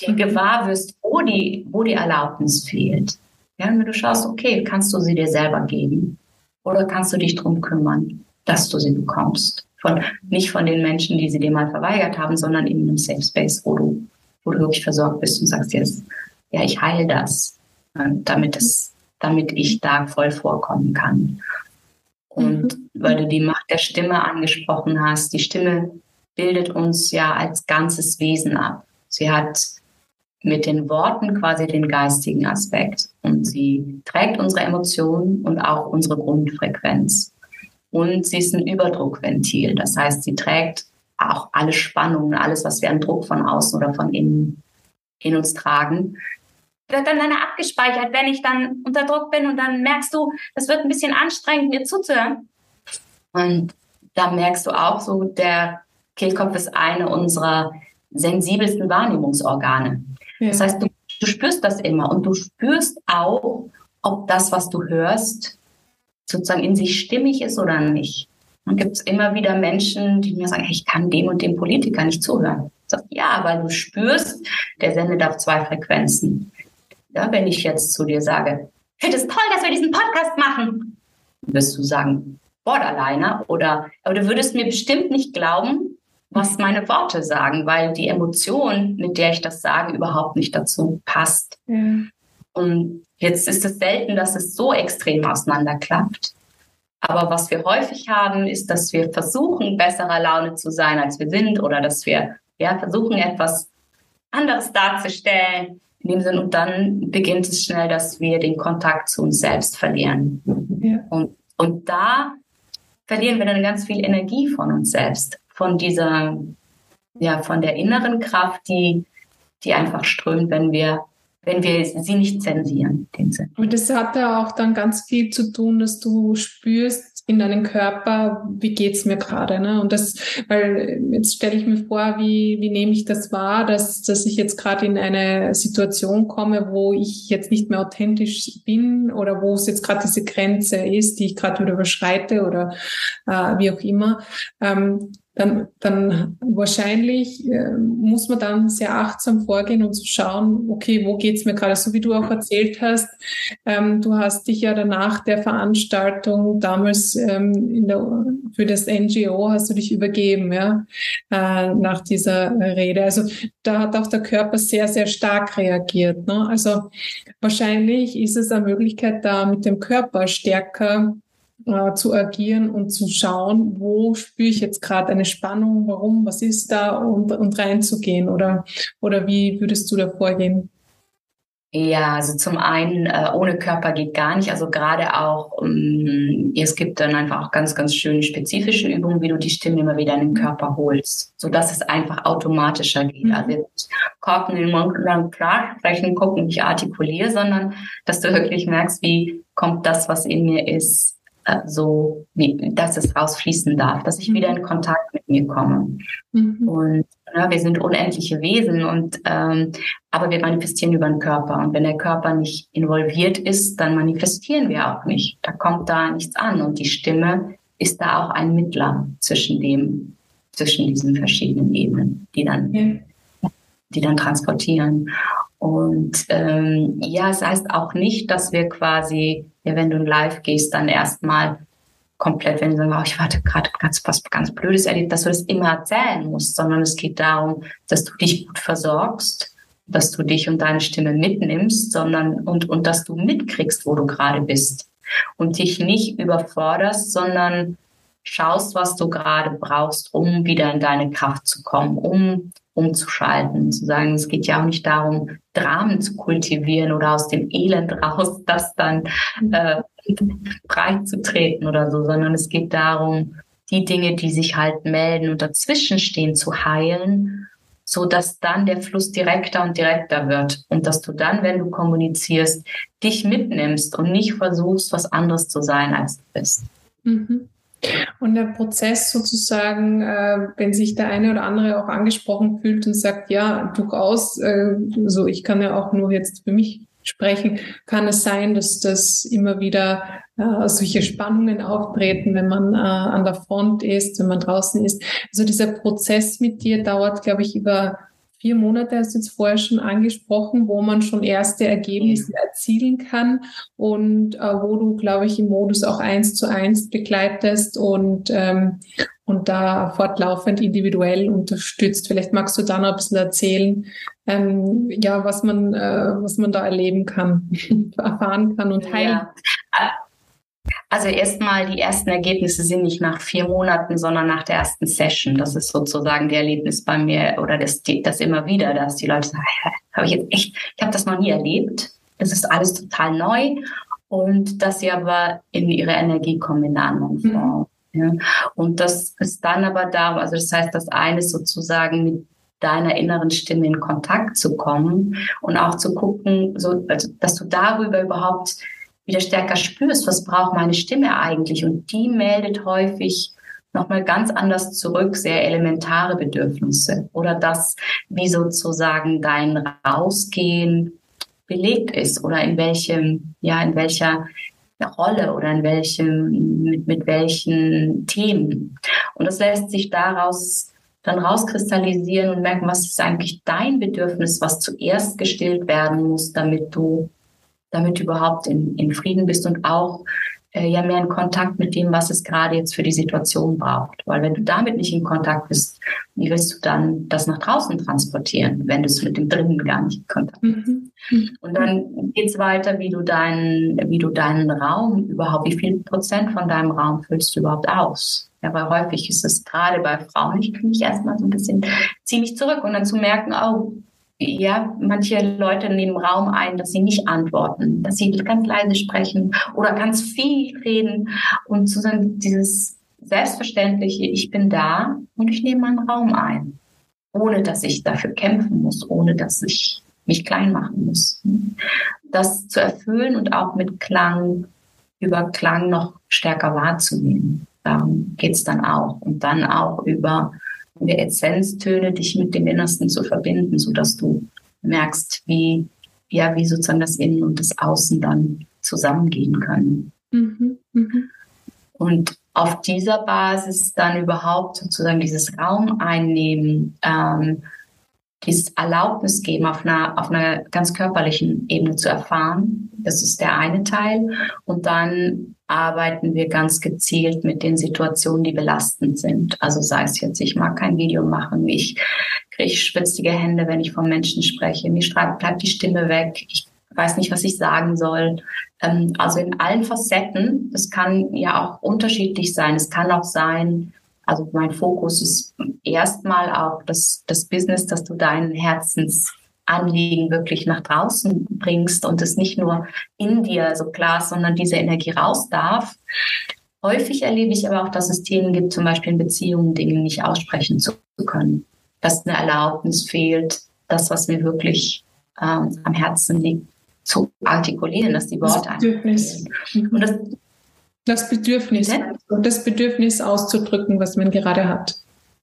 dir gewahr wirst, wo die, wo die Erlaubnis fehlt, ja, wenn du schaust, okay, kannst du sie dir selber geben oder kannst du dich darum kümmern, dass du sie bekommst. Von, nicht von den Menschen, die sie dir mal verweigert haben, sondern in einem Safe Space, wo du, wo du wirklich versorgt bist und sagst jetzt, ja, ich heile das, damit es, damit ich da voll vorkommen kann. Und mhm. weil du die Macht der Stimme angesprochen hast, die Stimme bildet uns ja als ganzes Wesen ab. Sie hat mit den Worten quasi den geistigen Aspekt und sie trägt unsere Emotionen und auch unsere Grundfrequenz. Und sie ist ein Überdruckventil. Das heißt, sie trägt auch alle Spannungen, alles, was wir an Druck von außen oder von innen in uns tragen, wird dann dann abgespeichert, wenn ich dann unter Druck bin und dann merkst du, es wird ein bisschen anstrengend, mir zuzuhören. Und da merkst du auch so, der Kehlkopf ist eine unserer sensibelsten Wahrnehmungsorgane. Ja. Das heißt, du, du spürst das immer und du spürst auch, ob das, was du hörst, sozusagen in sich stimmig ist oder nicht. Dann gibt es immer wieder Menschen, die mir sagen, hey, ich kann dem und dem Politiker nicht zuhören. Ich sage, ja, weil du spürst, der sendet auf zwei Frequenzen. Ja, wenn ich jetzt zu dir sage, finde es toll, dass wir diesen Podcast machen, wirst du sagen, Borderliner oder, aber du würdest mir bestimmt nicht glauben, was meine Worte sagen, weil die Emotion, mit der ich das sage, überhaupt nicht dazu passt. Ja. Und jetzt ist es selten, dass es so extrem auseinanderklappt. Aber was wir häufig haben, ist, dass wir versuchen, besserer Laune zu sein, als wir sind, oder dass wir ja, versuchen, etwas anderes darzustellen, in dem Sinn, und dann beginnt es schnell, dass wir den Kontakt zu uns selbst verlieren. Ja. Und, und da verlieren wir dann ganz viel Energie von uns selbst, von dieser, ja, von der inneren Kraft, die, die einfach strömt, wenn wir wenn wir sie nicht zensieren. Den Sinn. Und das hat ja auch dann ganz viel zu tun, dass du spürst, in deinem Körper, wie geht's mir gerade, ne? Und das, weil jetzt stelle ich mir vor, wie, wie nehme ich das wahr, dass, dass ich jetzt gerade in eine Situation komme, wo ich jetzt nicht mehr authentisch bin oder wo es jetzt gerade diese Grenze ist, die ich gerade wieder überschreite oder äh, wie auch immer. Ähm, dann, dann wahrscheinlich äh, muss man dann sehr achtsam vorgehen und zu schauen, okay, wo geht's mir gerade? So wie du auch erzählt hast, ähm, du hast dich ja danach der Veranstaltung damals ähm, in der, für das NGO hast du dich übergeben, ja, äh, nach dieser Rede. Also da hat auch der Körper sehr, sehr stark reagiert. Ne? Also wahrscheinlich ist es eine Möglichkeit, da mit dem Körper stärker äh, zu agieren und zu schauen, wo spüre ich jetzt gerade eine Spannung, warum, was ist da und, und reinzugehen oder, oder wie würdest du da vorgehen? Ja, also zum einen, äh, ohne Körper geht gar nicht. Also gerade auch, ähm, es gibt dann einfach auch ganz, ganz schöne spezifische Übungen, wie du die Stimme immer wieder in den Körper holst, so dass es einfach automatischer geht. Mhm. Also jetzt Korken in den Mund und dann klar sprechen, gucken, nicht artikuliere, sondern dass du wirklich merkst, wie kommt das, was in mir ist, äh, so, wie, dass es rausfließen darf, dass ich wieder in mhm. Kontakt mit mir komme. Mhm. Und ja, wir sind unendliche Wesen und ähm, aber wir manifestieren über den Körper. Und wenn der Körper nicht involviert ist, dann manifestieren wir auch nicht. Da kommt da nichts an. Und die Stimme ist da auch ein Mittler zwischen dem, zwischen diesen verschiedenen Ebenen, die dann, ja. Die dann transportieren. Und ähm, ja, es heißt auch nicht, dass wir quasi, ja, wenn du live gehst, dann erstmal komplett, wenn du sagst, oh, ich warte gerade ganz was ganz Blödes erlebt, dass du das immer erzählen musst, sondern es geht darum, dass du dich gut versorgst dass du dich und deine Stimme mitnimmst, sondern und, und dass du mitkriegst, wo du gerade bist und dich nicht überforderst, sondern schaust, was du gerade brauchst, um wieder in deine Kraft zu kommen, um umzuschalten, zu sagen, es geht ja auch nicht darum, Dramen zu kultivieren oder aus dem Elend raus, das dann äh, breit zu treten oder so, sondern es geht darum, die Dinge, die sich halt melden und dazwischen stehen, zu heilen, so dass dann der Fluss direkter und direkter wird und dass du dann, wenn du kommunizierst, dich mitnimmst und nicht versuchst, was anderes zu sein, als du bist. Mhm. Und der Prozess sozusagen, äh, wenn sich der eine oder andere auch angesprochen fühlt und sagt, ja, durchaus, äh, so ich kann ja auch nur jetzt für mich sprechen, kann es sein, dass das immer wieder äh, solche Spannungen auftreten, wenn man äh, an der Front ist, wenn man draußen ist. Also dieser Prozess mit dir dauert, glaube ich, über vier Monate, hast du jetzt vorher schon angesprochen, wo man schon erste Ergebnisse erzielen kann und äh, wo du, glaube ich, im Modus auch eins zu eins begleitest und, ähm, und da fortlaufend individuell unterstützt. Vielleicht magst du da noch ein bisschen erzählen, ähm, ja, was man, äh, was man da erleben kann, erfahren kann und heilen. Ja. Also erstmal, die ersten Ergebnisse sind nicht nach vier Monaten, sondern nach der ersten Session. Das ist sozusagen der Erlebnis bei mir oder das, das immer wieder, dass die Leute sagen, habe ich jetzt echt, ich habe das noch nie erlebt. Das ist alles total neu und dass sie aber in ihre Energie kommen in einer anderen mhm. Form. Mhm. Ja. Und das ist dann aber da, also das heißt, das eine ist sozusagen mit deiner inneren Stimme in Kontakt zu kommen und auch zu gucken, so, also, dass du darüber überhaupt wieder stärker spürst, was braucht meine Stimme eigentlich? Und die meldet häufig nochmal ganz anders zurück, sehr elementare Bedürfnisse oder das, wie sozusagen dein Rausgehen belegt ist oder in welchem, ja, in welcher Rolle oder in welchem, mit, mit welchen Themen. Und das lässt sich daraus dann rauskristallisieren und merken, was ist eigentlich dein Bedürfnis, was zuerst gestillt werden muss, damit du damit du überhaupt in, in Frieden bist und auch äh, ja mehr in Kontakt mit dem, was es gerade jetzt für die Situation braucht. Weil wenn du damit nicht in Kontakt bist, wie willst du dann das nach draußen transportieren, wenn du es mit dem drinnen gar nicht in Kontakt bist? Mhm. Und dann geht's weiter, wie du deinen, wie du deinen Raum überhaupt, wie viel Prozent von deinem Raum füllst du überhaupt aus? Ja, weil häufig ist es gerade bei Frauen, ich fühle mich erstmal so ein bisschen ziemlich zurück und dann zu merken, oh, ja, manche Leute nehmen Raum ein, dass sie nicht antworten, dass sie ganz leise sprechen oder ganz viel reden und zu sagen, dieses selbstverständliche, ich bin da und ich nehme meinen Raum ein, ohne dass ich dafür kämpfen muss, ohne dass ich mich klein machen muss. Das zu erfüllen und auch mit Klang, über Klang noch stärker wahrzunehmen. Darum geht's dann auch. Und dann auch über der Essenztöne dich mit dem Innersten zu verbinden, so dass du merkst, wie, ja, wie sozusagen das Innen und das Außen dann zusammengehen können. Mhm, mh. Und auf dieser Basis dann überhaupt sozusagen dieses Raum einnehmen, ähm, dieses Erlaubnis geben, auf einer, auf einer ganz körperlichen Ebene zu erfahren. Das ist der eine Teil. Und dann arbeiten wir ganz gezielt mit den Situationen, die belastend sind. Also sei es jetzt, ich mag kein Video machen, ich kriege schwitzige Hände, wenn ich von Menschen spreche, mir bleibt die Stimme weg, ich weiß nicht, was ich sagen soll. Ähm, also in allen Facetten, das kann ja auch unterschiedlich sein. Es kann auch sein, also mein Fokus ist erstmal auch das, das Business, dass du deinen Herzensanliegen wirklich nach draußen bringst und es nicht nur in dir so klar ist, sondern diese Energie raus darf. Häufig erlebe ich aber auch, dass es Themen gibt, zum Beispiel in Beziehungen Dinge nicht aussprechen zu können, dass eine Erlaubnis fehlt, das, was mir wirklich ähm, am Herzen liegt, zu artikulieren, dass die Worte das Und das das Bedürfnis, das Bedürfnis auszudrücken, was man gerade hat,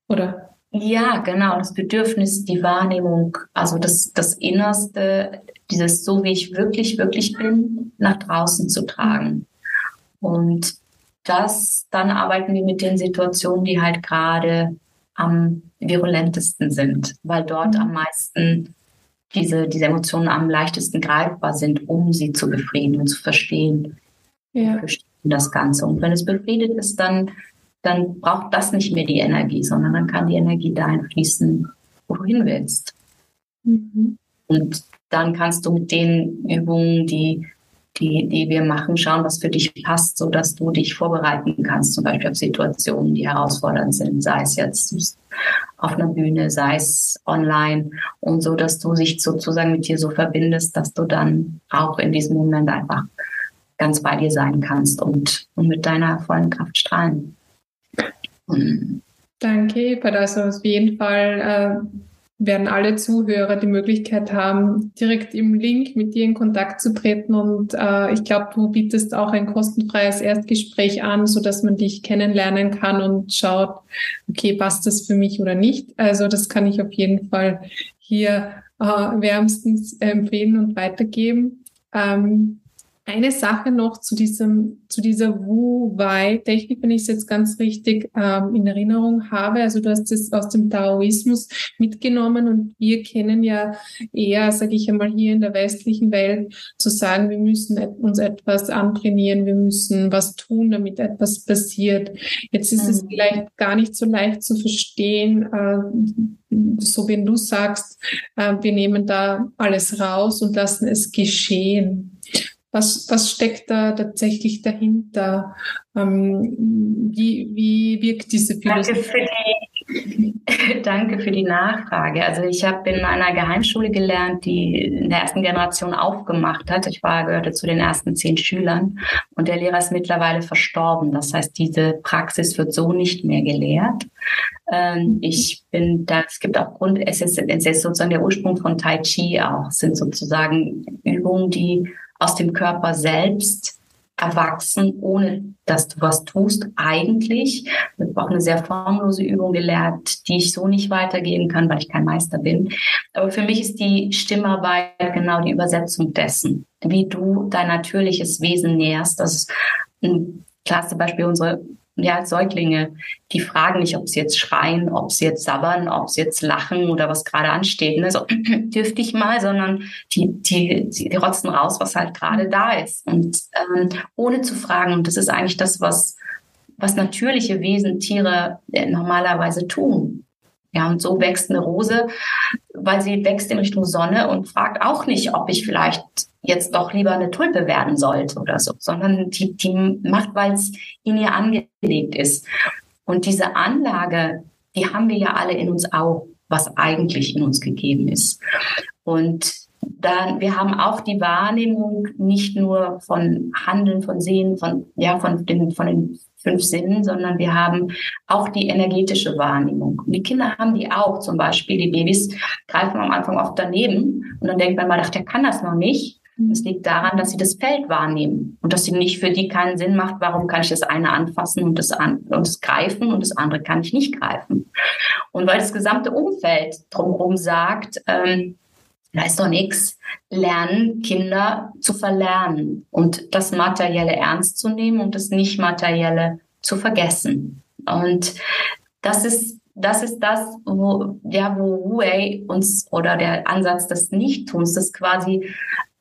oder? Ja, genau, das Bedürfnis, die Wahrnehmung, also das, das Innerste, dieses so, wie ich wirklich, wirklich bin, nach draußen zu tragen. Und das, dann arbeiten wir mit den Situationen, die halt gerade am virulentesten sind, weil dort am meisten diese, diese Emotionen am leichtesten greifbar sind, um sie zu befrieden und zu verstehen. Ja das Ganze. Und wenn es befriedet ist, dann, dann braucht das nicht mehr die Energie, sondern dann kann die Energie dahin fließen, wo du hin willst. Mhm. Und dann kannst du mit den Übungen, die, die, die wir machen, schauen, was für dich passt, so dass du dich vorbereiten kannst, zum Beispiel auf Situationen, die herausfordernd sind, sei es jetzt auf einer Bühne, sei es online und so, dass du dich sozusagen mit dir so verbindest, dass du dann auch in diesem Moment einfach ganz bei dir sein kannst und, und mit deiner vollen Kraft strahlen. Danke, Eva. Also auf jeden Fall äh werden alle Zuhörer die Möglichkeit haben, direkt im Link mit dir in Kontakt zu treten. Und äh, ich glaube, du bietest auch ein kostenfreies Erstgespräch an, so dass man dich kennenlernen kann und schaut, okay, passt das für mich oder nicht. Also das kann ich auf jeden Fall hier äh, wärmstens empfehlen und weitergeben. Ähm, eine Sache noch zu diesem, zu dieser Wu-Wei-Technik, wenn ich es jetzt ganz richtig ähm, in Erinnerung habe. Also du hast es aus dem Taoismus mitgenommen und wir kennen ja eher, sage ich einmal, hier in der westlichen Welt zu sagen, wir müssen uns etwas antrainieren, wir müssen was tun, damit etwas passiert. Jetzt ist mhm. es vielleicht gar nicht so leicht zu verstehen, äh, so wenn du sagst, äh, wir nehmen da alles raus und lassen es geschehen. Was, was steckt da tatsächlich dahinter? Ähm, wie, wie wirkt diese Philosophie? Danke für, die, danke für die Nachfrage. Also ich habe in einer Geheimschule gelernt, die in der ersten Generation aufgemacht hat. Ich war, gehörte zu den ersten zehn Schülern und der Lehrer ist mittlerweile verstorben. Das heißt, diese Praxis wird so nicht mehr gelehrt. Ähm, ich bin da, es gibt auch Grund, es ist, es ist sozusagen der Ursprung von Tai Chi auch, es sind sozusagen Übungen, die aus dem Körper selbst erwachsen, ohne dass du was tust, eigentlich. Ich habe auch eine sehr formlose Übung gelernt, die ich so nicht weitergeben kann, weil ich kein Meister bin. Aber für mich ist die Stimmarbeit genau die Übersetzung dessen, wie du dein natürliches Wesen näherst. Das ist ein klasse Beispiel unsere ja, Säuglinge, die fragen nicht, ob sie jetzt schreien, ob sie jetzt sabbern, ob sie jetzt lachen oder was gerade ansteht. Ne? So, dürfte ich mal, sondern die, die, die rotzen raus, was halt gerade da ist. Und ähm, ohne zu fragen. Und das ist eigentlich das, was, was natürliche Wesen, Tiere äh, normalerweise tun. Ja, und so wächst eine Rose, weil sie wächst in Richtung Sonne und fragt auch nicht, ob ich vielleicht jetzt doch lieber eine Tulpe werden sollte oder so, sondern die, die macht, weil es in ihr angelegt ist. Und diese Anlage, die haben wir ja alle in uns auch, was eigentlich in uns gegeben ist. Und dann, wir haben auch die Wahrnehmung nicht nur von Handeln, von Sehen, von, ja, von den, von den fünf Sinnen, sondern wir haben auch die energetische Wahrnehmung. Und die Kinder haben die auch. Zum Beispiel die Babys greifen am Anfang oft daneben und dann denkt man mal, ach, der kann das noch nicht. Es liegt daran, dass sie das Feld wahrnehmen und dass sie nicht für die keinen Sinn macht, warum kann ich das eine anfassen und das, an, und das greifen und das andere kann ich nicht greifen. Und weil das gesamte Umfeld drumherum sagt, ähm, da ist doch nichts, lernen Kinder zu verlernen und das Materielle ernst zu nehmen und das Nicht-Materielle zu vergessen. Und das ist das ist das, wo, ja, wo Wu uns oder der Ansatz des Nichttuns, das quasi,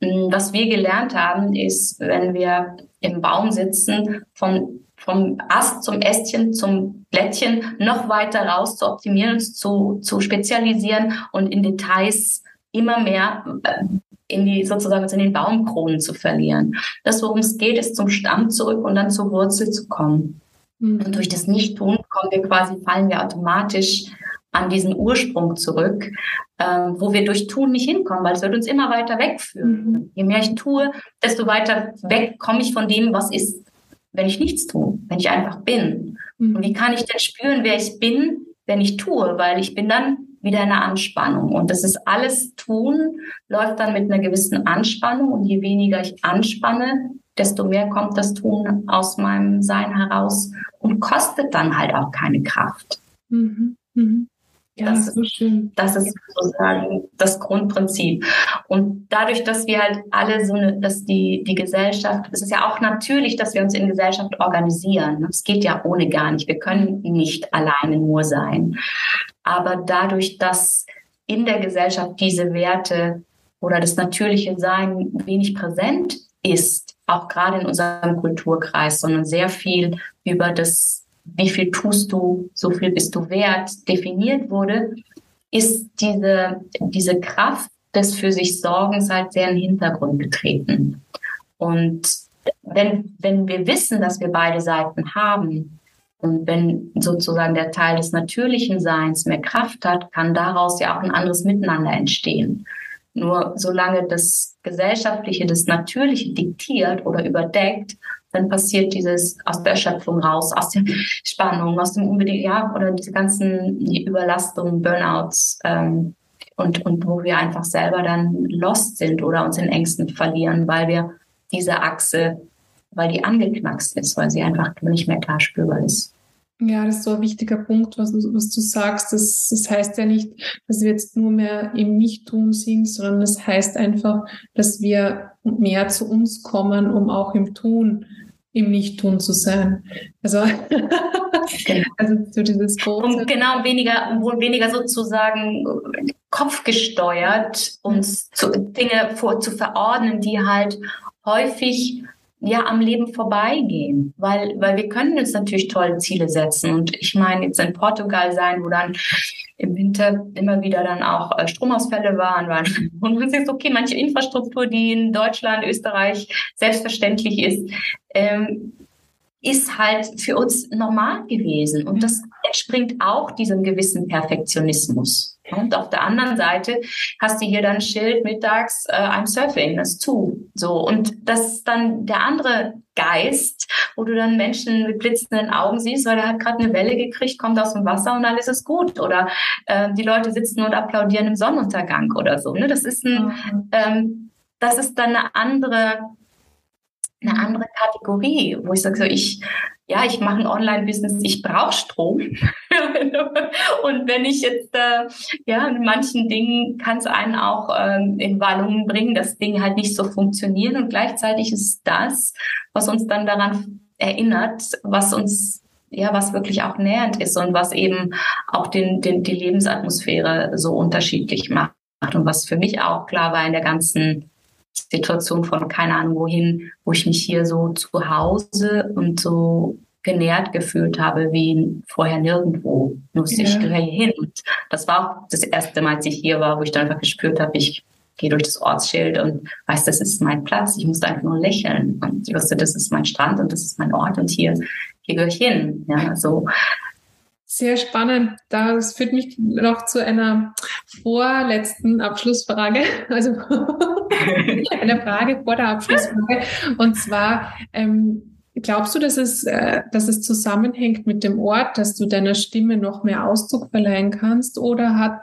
hm, was wir gelernt haben, ist, wenn wir im Baum sitzen, von vom Ast zum Ästchen zum Blättchen noch weiter raus zu optimieren, zu, zu spezialisieren und in Details immer mehr äh, in die sozusagen in den Baumkronen zu verlieren. Das, worum es geht, ist zum Stamm zurück und dann zur Wurzel zu kommen. Mhm. Und durch das Nicht-Tun kommen wir quasi, fallen wir automatisch an diesen Ursprung zurück, äh, wo wir durch Tun nicht hinkommen, weil es wird uns immer weiter wegführen. Mhm. Je mehr ich tue, desto weiter weg komme ich von dem, was ist, wenn ich nichts tue, wenn ich einfach bin. Mhm. Und wie kann ich denn spüren, wer ich bin, wenn ich tue? Weil ich bin dann wieder eine Anspannung. Und das ist alles tun, läuft dann mit einer gewissen Anspannung. Und je weniger ich anspanne, desto mehr kommt das Tun aus meinem Sein heraus und kostet dann halt auch keine Kraft. Mhm. Mhm. Ja, das, so schön. Das ist sozusagen das Grundprinzip. Und dadurch, dass wir halt alle so eine, dass die, die Gesellschaft, es ist ja auch natürlich, dass wir uns in Gesellschaft organisieren. Es geht ja ohne gar nicht. Wir können nicht alleine nur sein. Aber dadurch, dass in der Gesellschaft diese Werte oder das natürliche Sein wenig präsent ist, auch gerade in unserem Kulturkreis, sondern sehr viel über das wie viel tust du, so viel bist du wert, definiert wurde, ist diese, diese Kraft des für sich Sorgens halt sehr in den Hintergrund getreten. Und wenn, wenn wir wissen, dass wir beide Seiten haben und wenn sozusagen der Teil des natürlichen Seins mehr Kraft hat, kann daraus ja auch ein anderes Miteinander entstehen. Nur solange das Gesellschaftliche, das Natürliche diktiert oder überdeckt, dann passiert dieses aus der Schöpfung raus, aus der Spannung, aus dem unbedingt, ja, oder diese ganzen Überlastungen, Burnouts, ähm, und, und wo wir einfach selber dann lost sind oder uns in Ängsten verlieren, weil wir diese Achse, weil die angeknackst ist, weil sie einfach nicht mehr klar spürbar ist. Ja, das ist so ein wichtiger Punkt, was, was du sagst. Das, das heißt ja nicht, dass wir jetzt nur mehr im Nichttun sind, sondern das heißt einfach, dass wir mehr zu uns kommen, um auch im Tun, im Nichttun zu sein. Also, genau. also so dieses große. Und genau, weniger, wohl weniger sozusagen kopfgesteuert, uns zu, Dinge vor, zu verordnen, die halt häufig ja am Leben vorbeigehen, weil weil wir können uns natürlich tolle Ziele setzen. Und ich meine jetzt in Portugal sein, wo dann im Winter immer wieder dann auch äh, Stromausfälle waren, weil und man sagt okay, manche Infrastruktur, die in Deutschland, Österreich selbstverständlich ist, ähm, ist halt für uns normal gewesen und das entspringt auch diesem gewissen Perfektionismus. Und auf der anderen Seite hast du hier dann ein Schild mittags, äh, I'm surfing, das zu. So. Und das ist dann der andere Geist, wo du dann Menschen mit blitzenden Augen siehst, weil er hat gerade eine Welle gekriegt, kommt aus dem Wasser und alles ist gut. Oder äh, die Leute sitzen und applaudieren im Sonnenuntergang oder so. Ne? Das ist ein, mhm. ähm, das ist dann eine andere, eine andere Kategorie, wo ich sage, so ich ja, ich mache ein Online-Business, ich brauche Strom. und wenn ich jetzt, äh, ja, in manchen Dingen kann es einen auch ähm, in Wallungen bringen, dass Dinge halt nicht so funktionieren. Und gleichzeitig ist das, was uns dann daran erinnert, was uns ja, was wirklich auch nähernd ist und was eben auch den, den, die Lebensatmosphäre so unterschiedlich macht. Und was für mich auch klar war in der ganzen Situation von keine Ahnung wohin, wo ich mich hier so zu Hause und so genährt gefühlt habe wie vorher nirgendwo. Nur ja. ich gehöre hier hin. Und das war auch das erste Mal, als ich hier war, wo ich dann einfach gespürt habe, ich gehe durch das Ortsschild und weiß, das ist mein Platz. Ich musste einfach nur lächeln. Und ich wusste, das ist mein Strand und das ist mein Ort und hier, hier gehöre ich hin. Ja, so. Sehr spannend. Das führt mich noch zu einer vorletzten Abschlussfrage. Also eine Frage vor der Abschlussfrage. Und zwar, ähm, glaubst du, dass es, äh, dass es zusammenhängt mit dem Ort, dass du deiner Stimme noch mehr Ausdruck verleihen kannst? Oder hat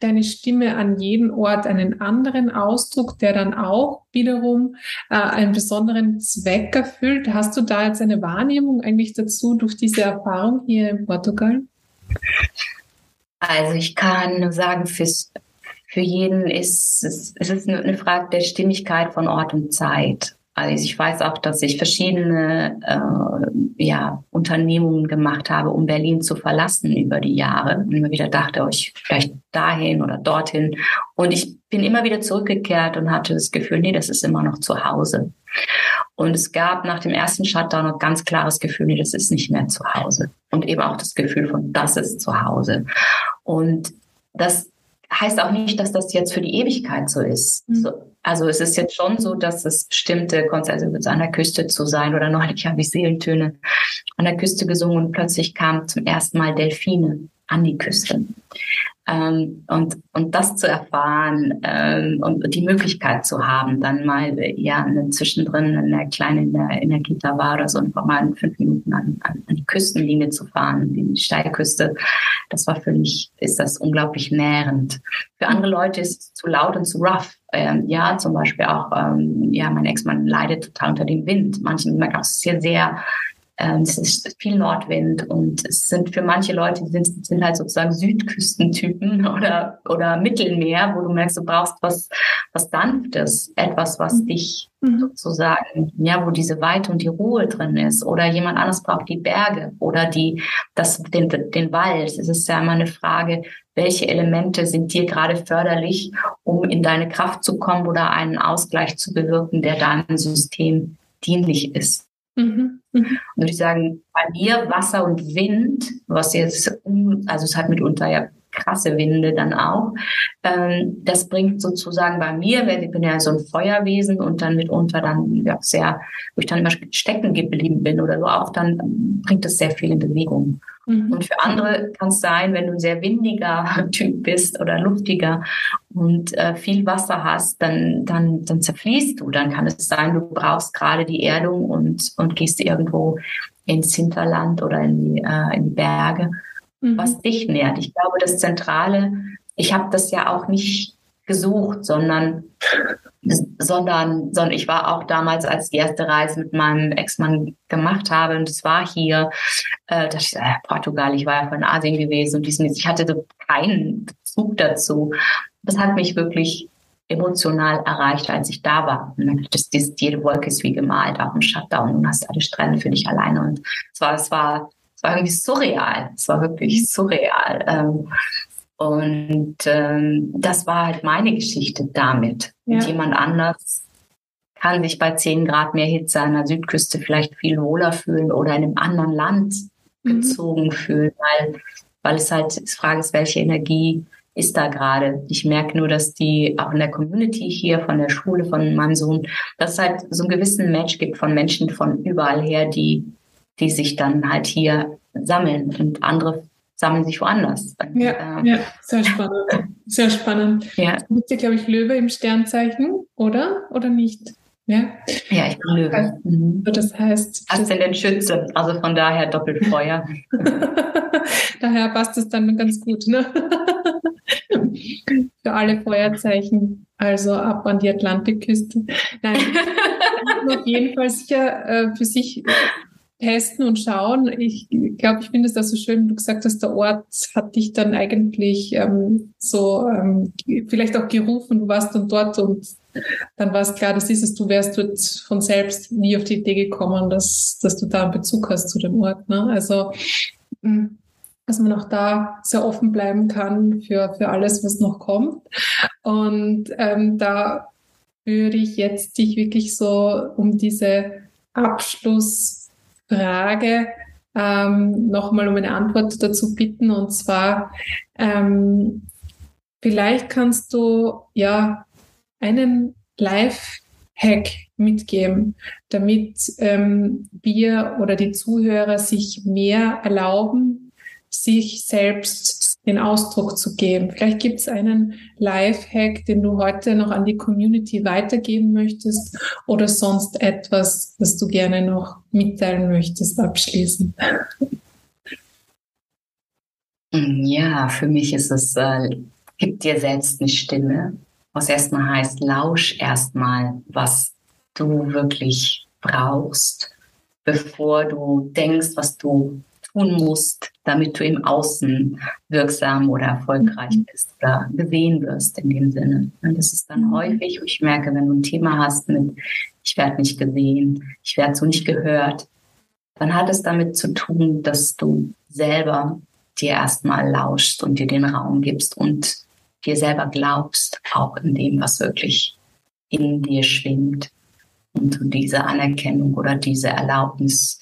deine Stimme an jedem Ort einen anderen Ausdruck, der dann auch wiederum äh, einen besonderen Zweck erfüllt? Hast du da jetzt eine Wahrnehmung eigentlich dazu durch diese Erfahrung hier in Portugal? Also ich kann nur sagen, fürs für jeden ist es, es ist eine Frage der Stimmigkeit von Ort und Zeit. Also ich weiß auch, dass ich verschiedene äh, ja, Unternehmungen gemacht habe, um Berlin zu verlassen über die Jahre. Und immer wieder dachte, oh, ich vielleicht dahin oder dorthin. Und ich bin immer wieder zurückgekehrt und hatte das Gefühl, nee, das ist immer noch zu Hause. Und es gab nach dem ersten Shutdown noch ganz klares Gefühl, das ist nicht mehr zu Hause. Und eben auch das Gefühl von, das ist zu Hause. Und das heißt auch nicht, dass das jetzt für die Ewigkeit so ist. Mhm. So, also es ist jetzt schon so, dass es bestimmte Konzerte, also an der Küste zu sein oder neulich habe ich Seelentöne an der Küste gesungen und plötzlich kamen zum ersten Mal Delfine an die Küste. Ähm, und, und das zu erfahren ähm, und die Möglichkeit zu haben, dann mal ja zwischendrin in der kleinen in der, war oder so einfach mal fünf Minuten an, an, an die Küstenlinie zu fahren, die Steilküste, das war für mich, ist das unglaublich nährend. Für andere Leute ist es zu laut und zu rough. Ähm, ja, zum Beispiel auch, ähm, ja, mein Ex-Mann leidet total unter dem Wind. Manchen merken auch sehr, sehr es ist viel Nordwind und es sind für manche Leute, die sind, sind halt sozusagen Südküstentypen oder, oder Mittelmeer, wo du merkst, du brauchst was, was Sanftes, etwas, was mhm. dich mhm. sozusagen, ja, wo diese Weite und die Ruhe drin ist. Oder jemand anderes braucht die Berge oder die, das, den, den Wald. Es ist ja immer eine Frage, welche Elemente sind dir gerade förderlich, um in deine Kraft zu kommen oder einen Ausgleich zu bewirken, der deinem System dienlich ist. Mhm. Mhm. Und ich sagen, bei mir Wasser und Wind, was jetzt, also es hat mitunter ja krasse Winde dann auch. Ähm, das bringt sozusagen bei mir, weil ich bin ja so ein Feuerwesen und dann mitunter dann ja, sehr, wo ich dann immer stecken geblieben bin oder so, auch dann bringt das sehr viel in Bewegung. Mhm. Und für andere kann es sein, wenn du ein sehr windiger Typ bist oder luftiger und äh, viel Wasser hast, dann, dann, dann zerfließt du. Dann kann es sein, du brauchst gerade die Erdung und, und gehst irgendwo ins Hinterland oder in die, äh, in die Berge, mhm. was dich nährt. Ich glaube, das Zentrale, ich habe das ja auch nicht gesucht, sondern, sondern, sondern ich war auch damals, als die erste Reise mit meinem Ex-Mann gemacht habe, und es war hier, äh, das, äh, Portugal, ich war ja von Asien gewesen und diesen, ich hatte so keinen Bezug dazu. Das hat mich wirklich emotional erreicht, als ich da war. Das, das, jede Wolke ist wie gemalt, auch im Shutdown und hast alle Strände für dich alleine. Und es war, es war, es war irgendwie surreal. Es war wirklich surreal. Ähm, und ähm, das war halt meine Geschichte damit. Ja. Und jemand anders kann sich bei 10 Grad mehr Hitze an der Südküste vielleicht viel wohler fühlen oder in einem anderen Land mhm. gezogen mhm. fühlen, weil, weil es halt die Frage ist, welche Energie ist da gerade. Ich merke nur, dass die auch in der Community hier von der Schule von meinem Sohn, dass es halt so einen gewissen Match gibt von Menschen von überall her, die, die sich dann halt hier sammeln und andere sammeln sich woanders. Ja, äh, ja sehr spannend. Sehr spannend. Ja. Du bist ja, glaube ich, Löwe im Sternzeichen, oder? Oder nicht? Ja, ja ich bin Löwe. Mhm. Das heißt. Aszendent Schütze, also von daher doppelt Feuer. daher passt es dann ganz gut, ne? Für alle Feuerzeichen, also ab an die Atlantikküste. Nein, auf jeden Fall sicher äh, für sich testen und schauen. Ich glaube, ich finde es also schön, du gesagt hast, der Ort hat dich dann eigentlich ähm, so ähm, vielleicht auch gerufen, du warst dann dort und dann war es klar, das ist es, du wärst dort von selbst nie auf die Idee gekommen, dass, dass du da einen Bezug hast zu dem Ort. Ne? Also hm, dass man auch da sehr offen bleiben kann für, für alles, was noch kommt. Und ähm, da würde ich jetzt dich wirklich so um diese Abschluss Frage ähm, nochmal um eine Antwort dazu bitten. Und zwar, ähm, vielleicht kannst du ja einen Live-Hack mitgeben, damit ähm, wir oder die Zuhörer sich mehr erlauben, sich selbst den Ausdruck zu geben. Vielleicht gibt es einen Live-Hack, den du heute noch an die Community weitergeben möchtest oder sonst etwas, das du gerne noch mitteilen möchtest, abschließend. Ja, für mich ist es, äh, gib dir selbst eine Stimme, was erstmal heißt, lausch erstmal, was du wirklich brauchst, bevor du denkst, was du tun musst, damit du im Außen wirksam oder erfolgreich mhm. bist oder gesehen wirst in dem Sinne. Und das ist dann mhm. häufig, ich merke, wenn du ein Thema hast mit, ich werde nicht gesehen, ich werde so nicht gehört, dann hat es damit zu tun, dass du selber dir erstmal lauschst und dir den Raum gibst und dir selber glaubst, auch in dem, was wirklich in dir schwingt und du diese Anerkennung oder diese Erlaubnis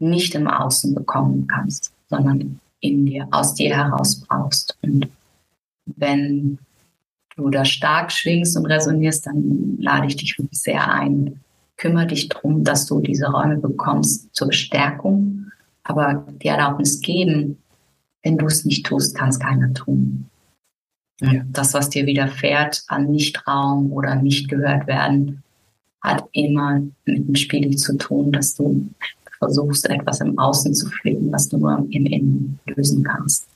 nicht im Außen bekommen kannst, sondern in dir, aus dir heraus brauchst. Und wenn du da stark schwingst und resonierst, dann lade ich dich wirklich sehr ein. Kümmere dich darum, dass du diese Räume bekommst zur Bestärkung, aber die Erlaubnis geben, wenn du es nicht tust, kann es keiner tun. Ja. Das, was dir widerfährt an Nichtraum oder nicht gehört werden, hat immer mit dem Spiegel zu tun, dass du versuchst, etwas im Außen zu fliegen, was du nur im Innen lösen kannst.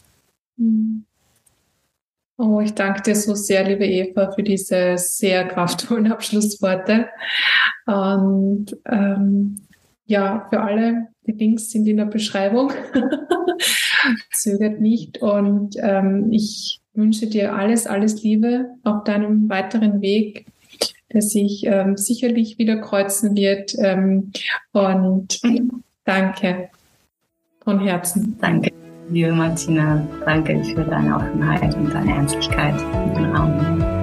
Hm. Oh, ich danke dir so sehr, liebe Eva, für diese sehr kraftvollen Abschlussworte. Und ähm, ja, für alle, die Links sind in der Beschreibung. Zögert nicht. Und ähm, ich wünsche dir alles, alles Liebe auf deinem weiteren Weg der sich ähm, sicherlich wieder kreuzen wird. Ähm, und danke von Herzen. Danke, liebe Martina. Danke für deine Offenheit und deine Herzlichkeit den Raum.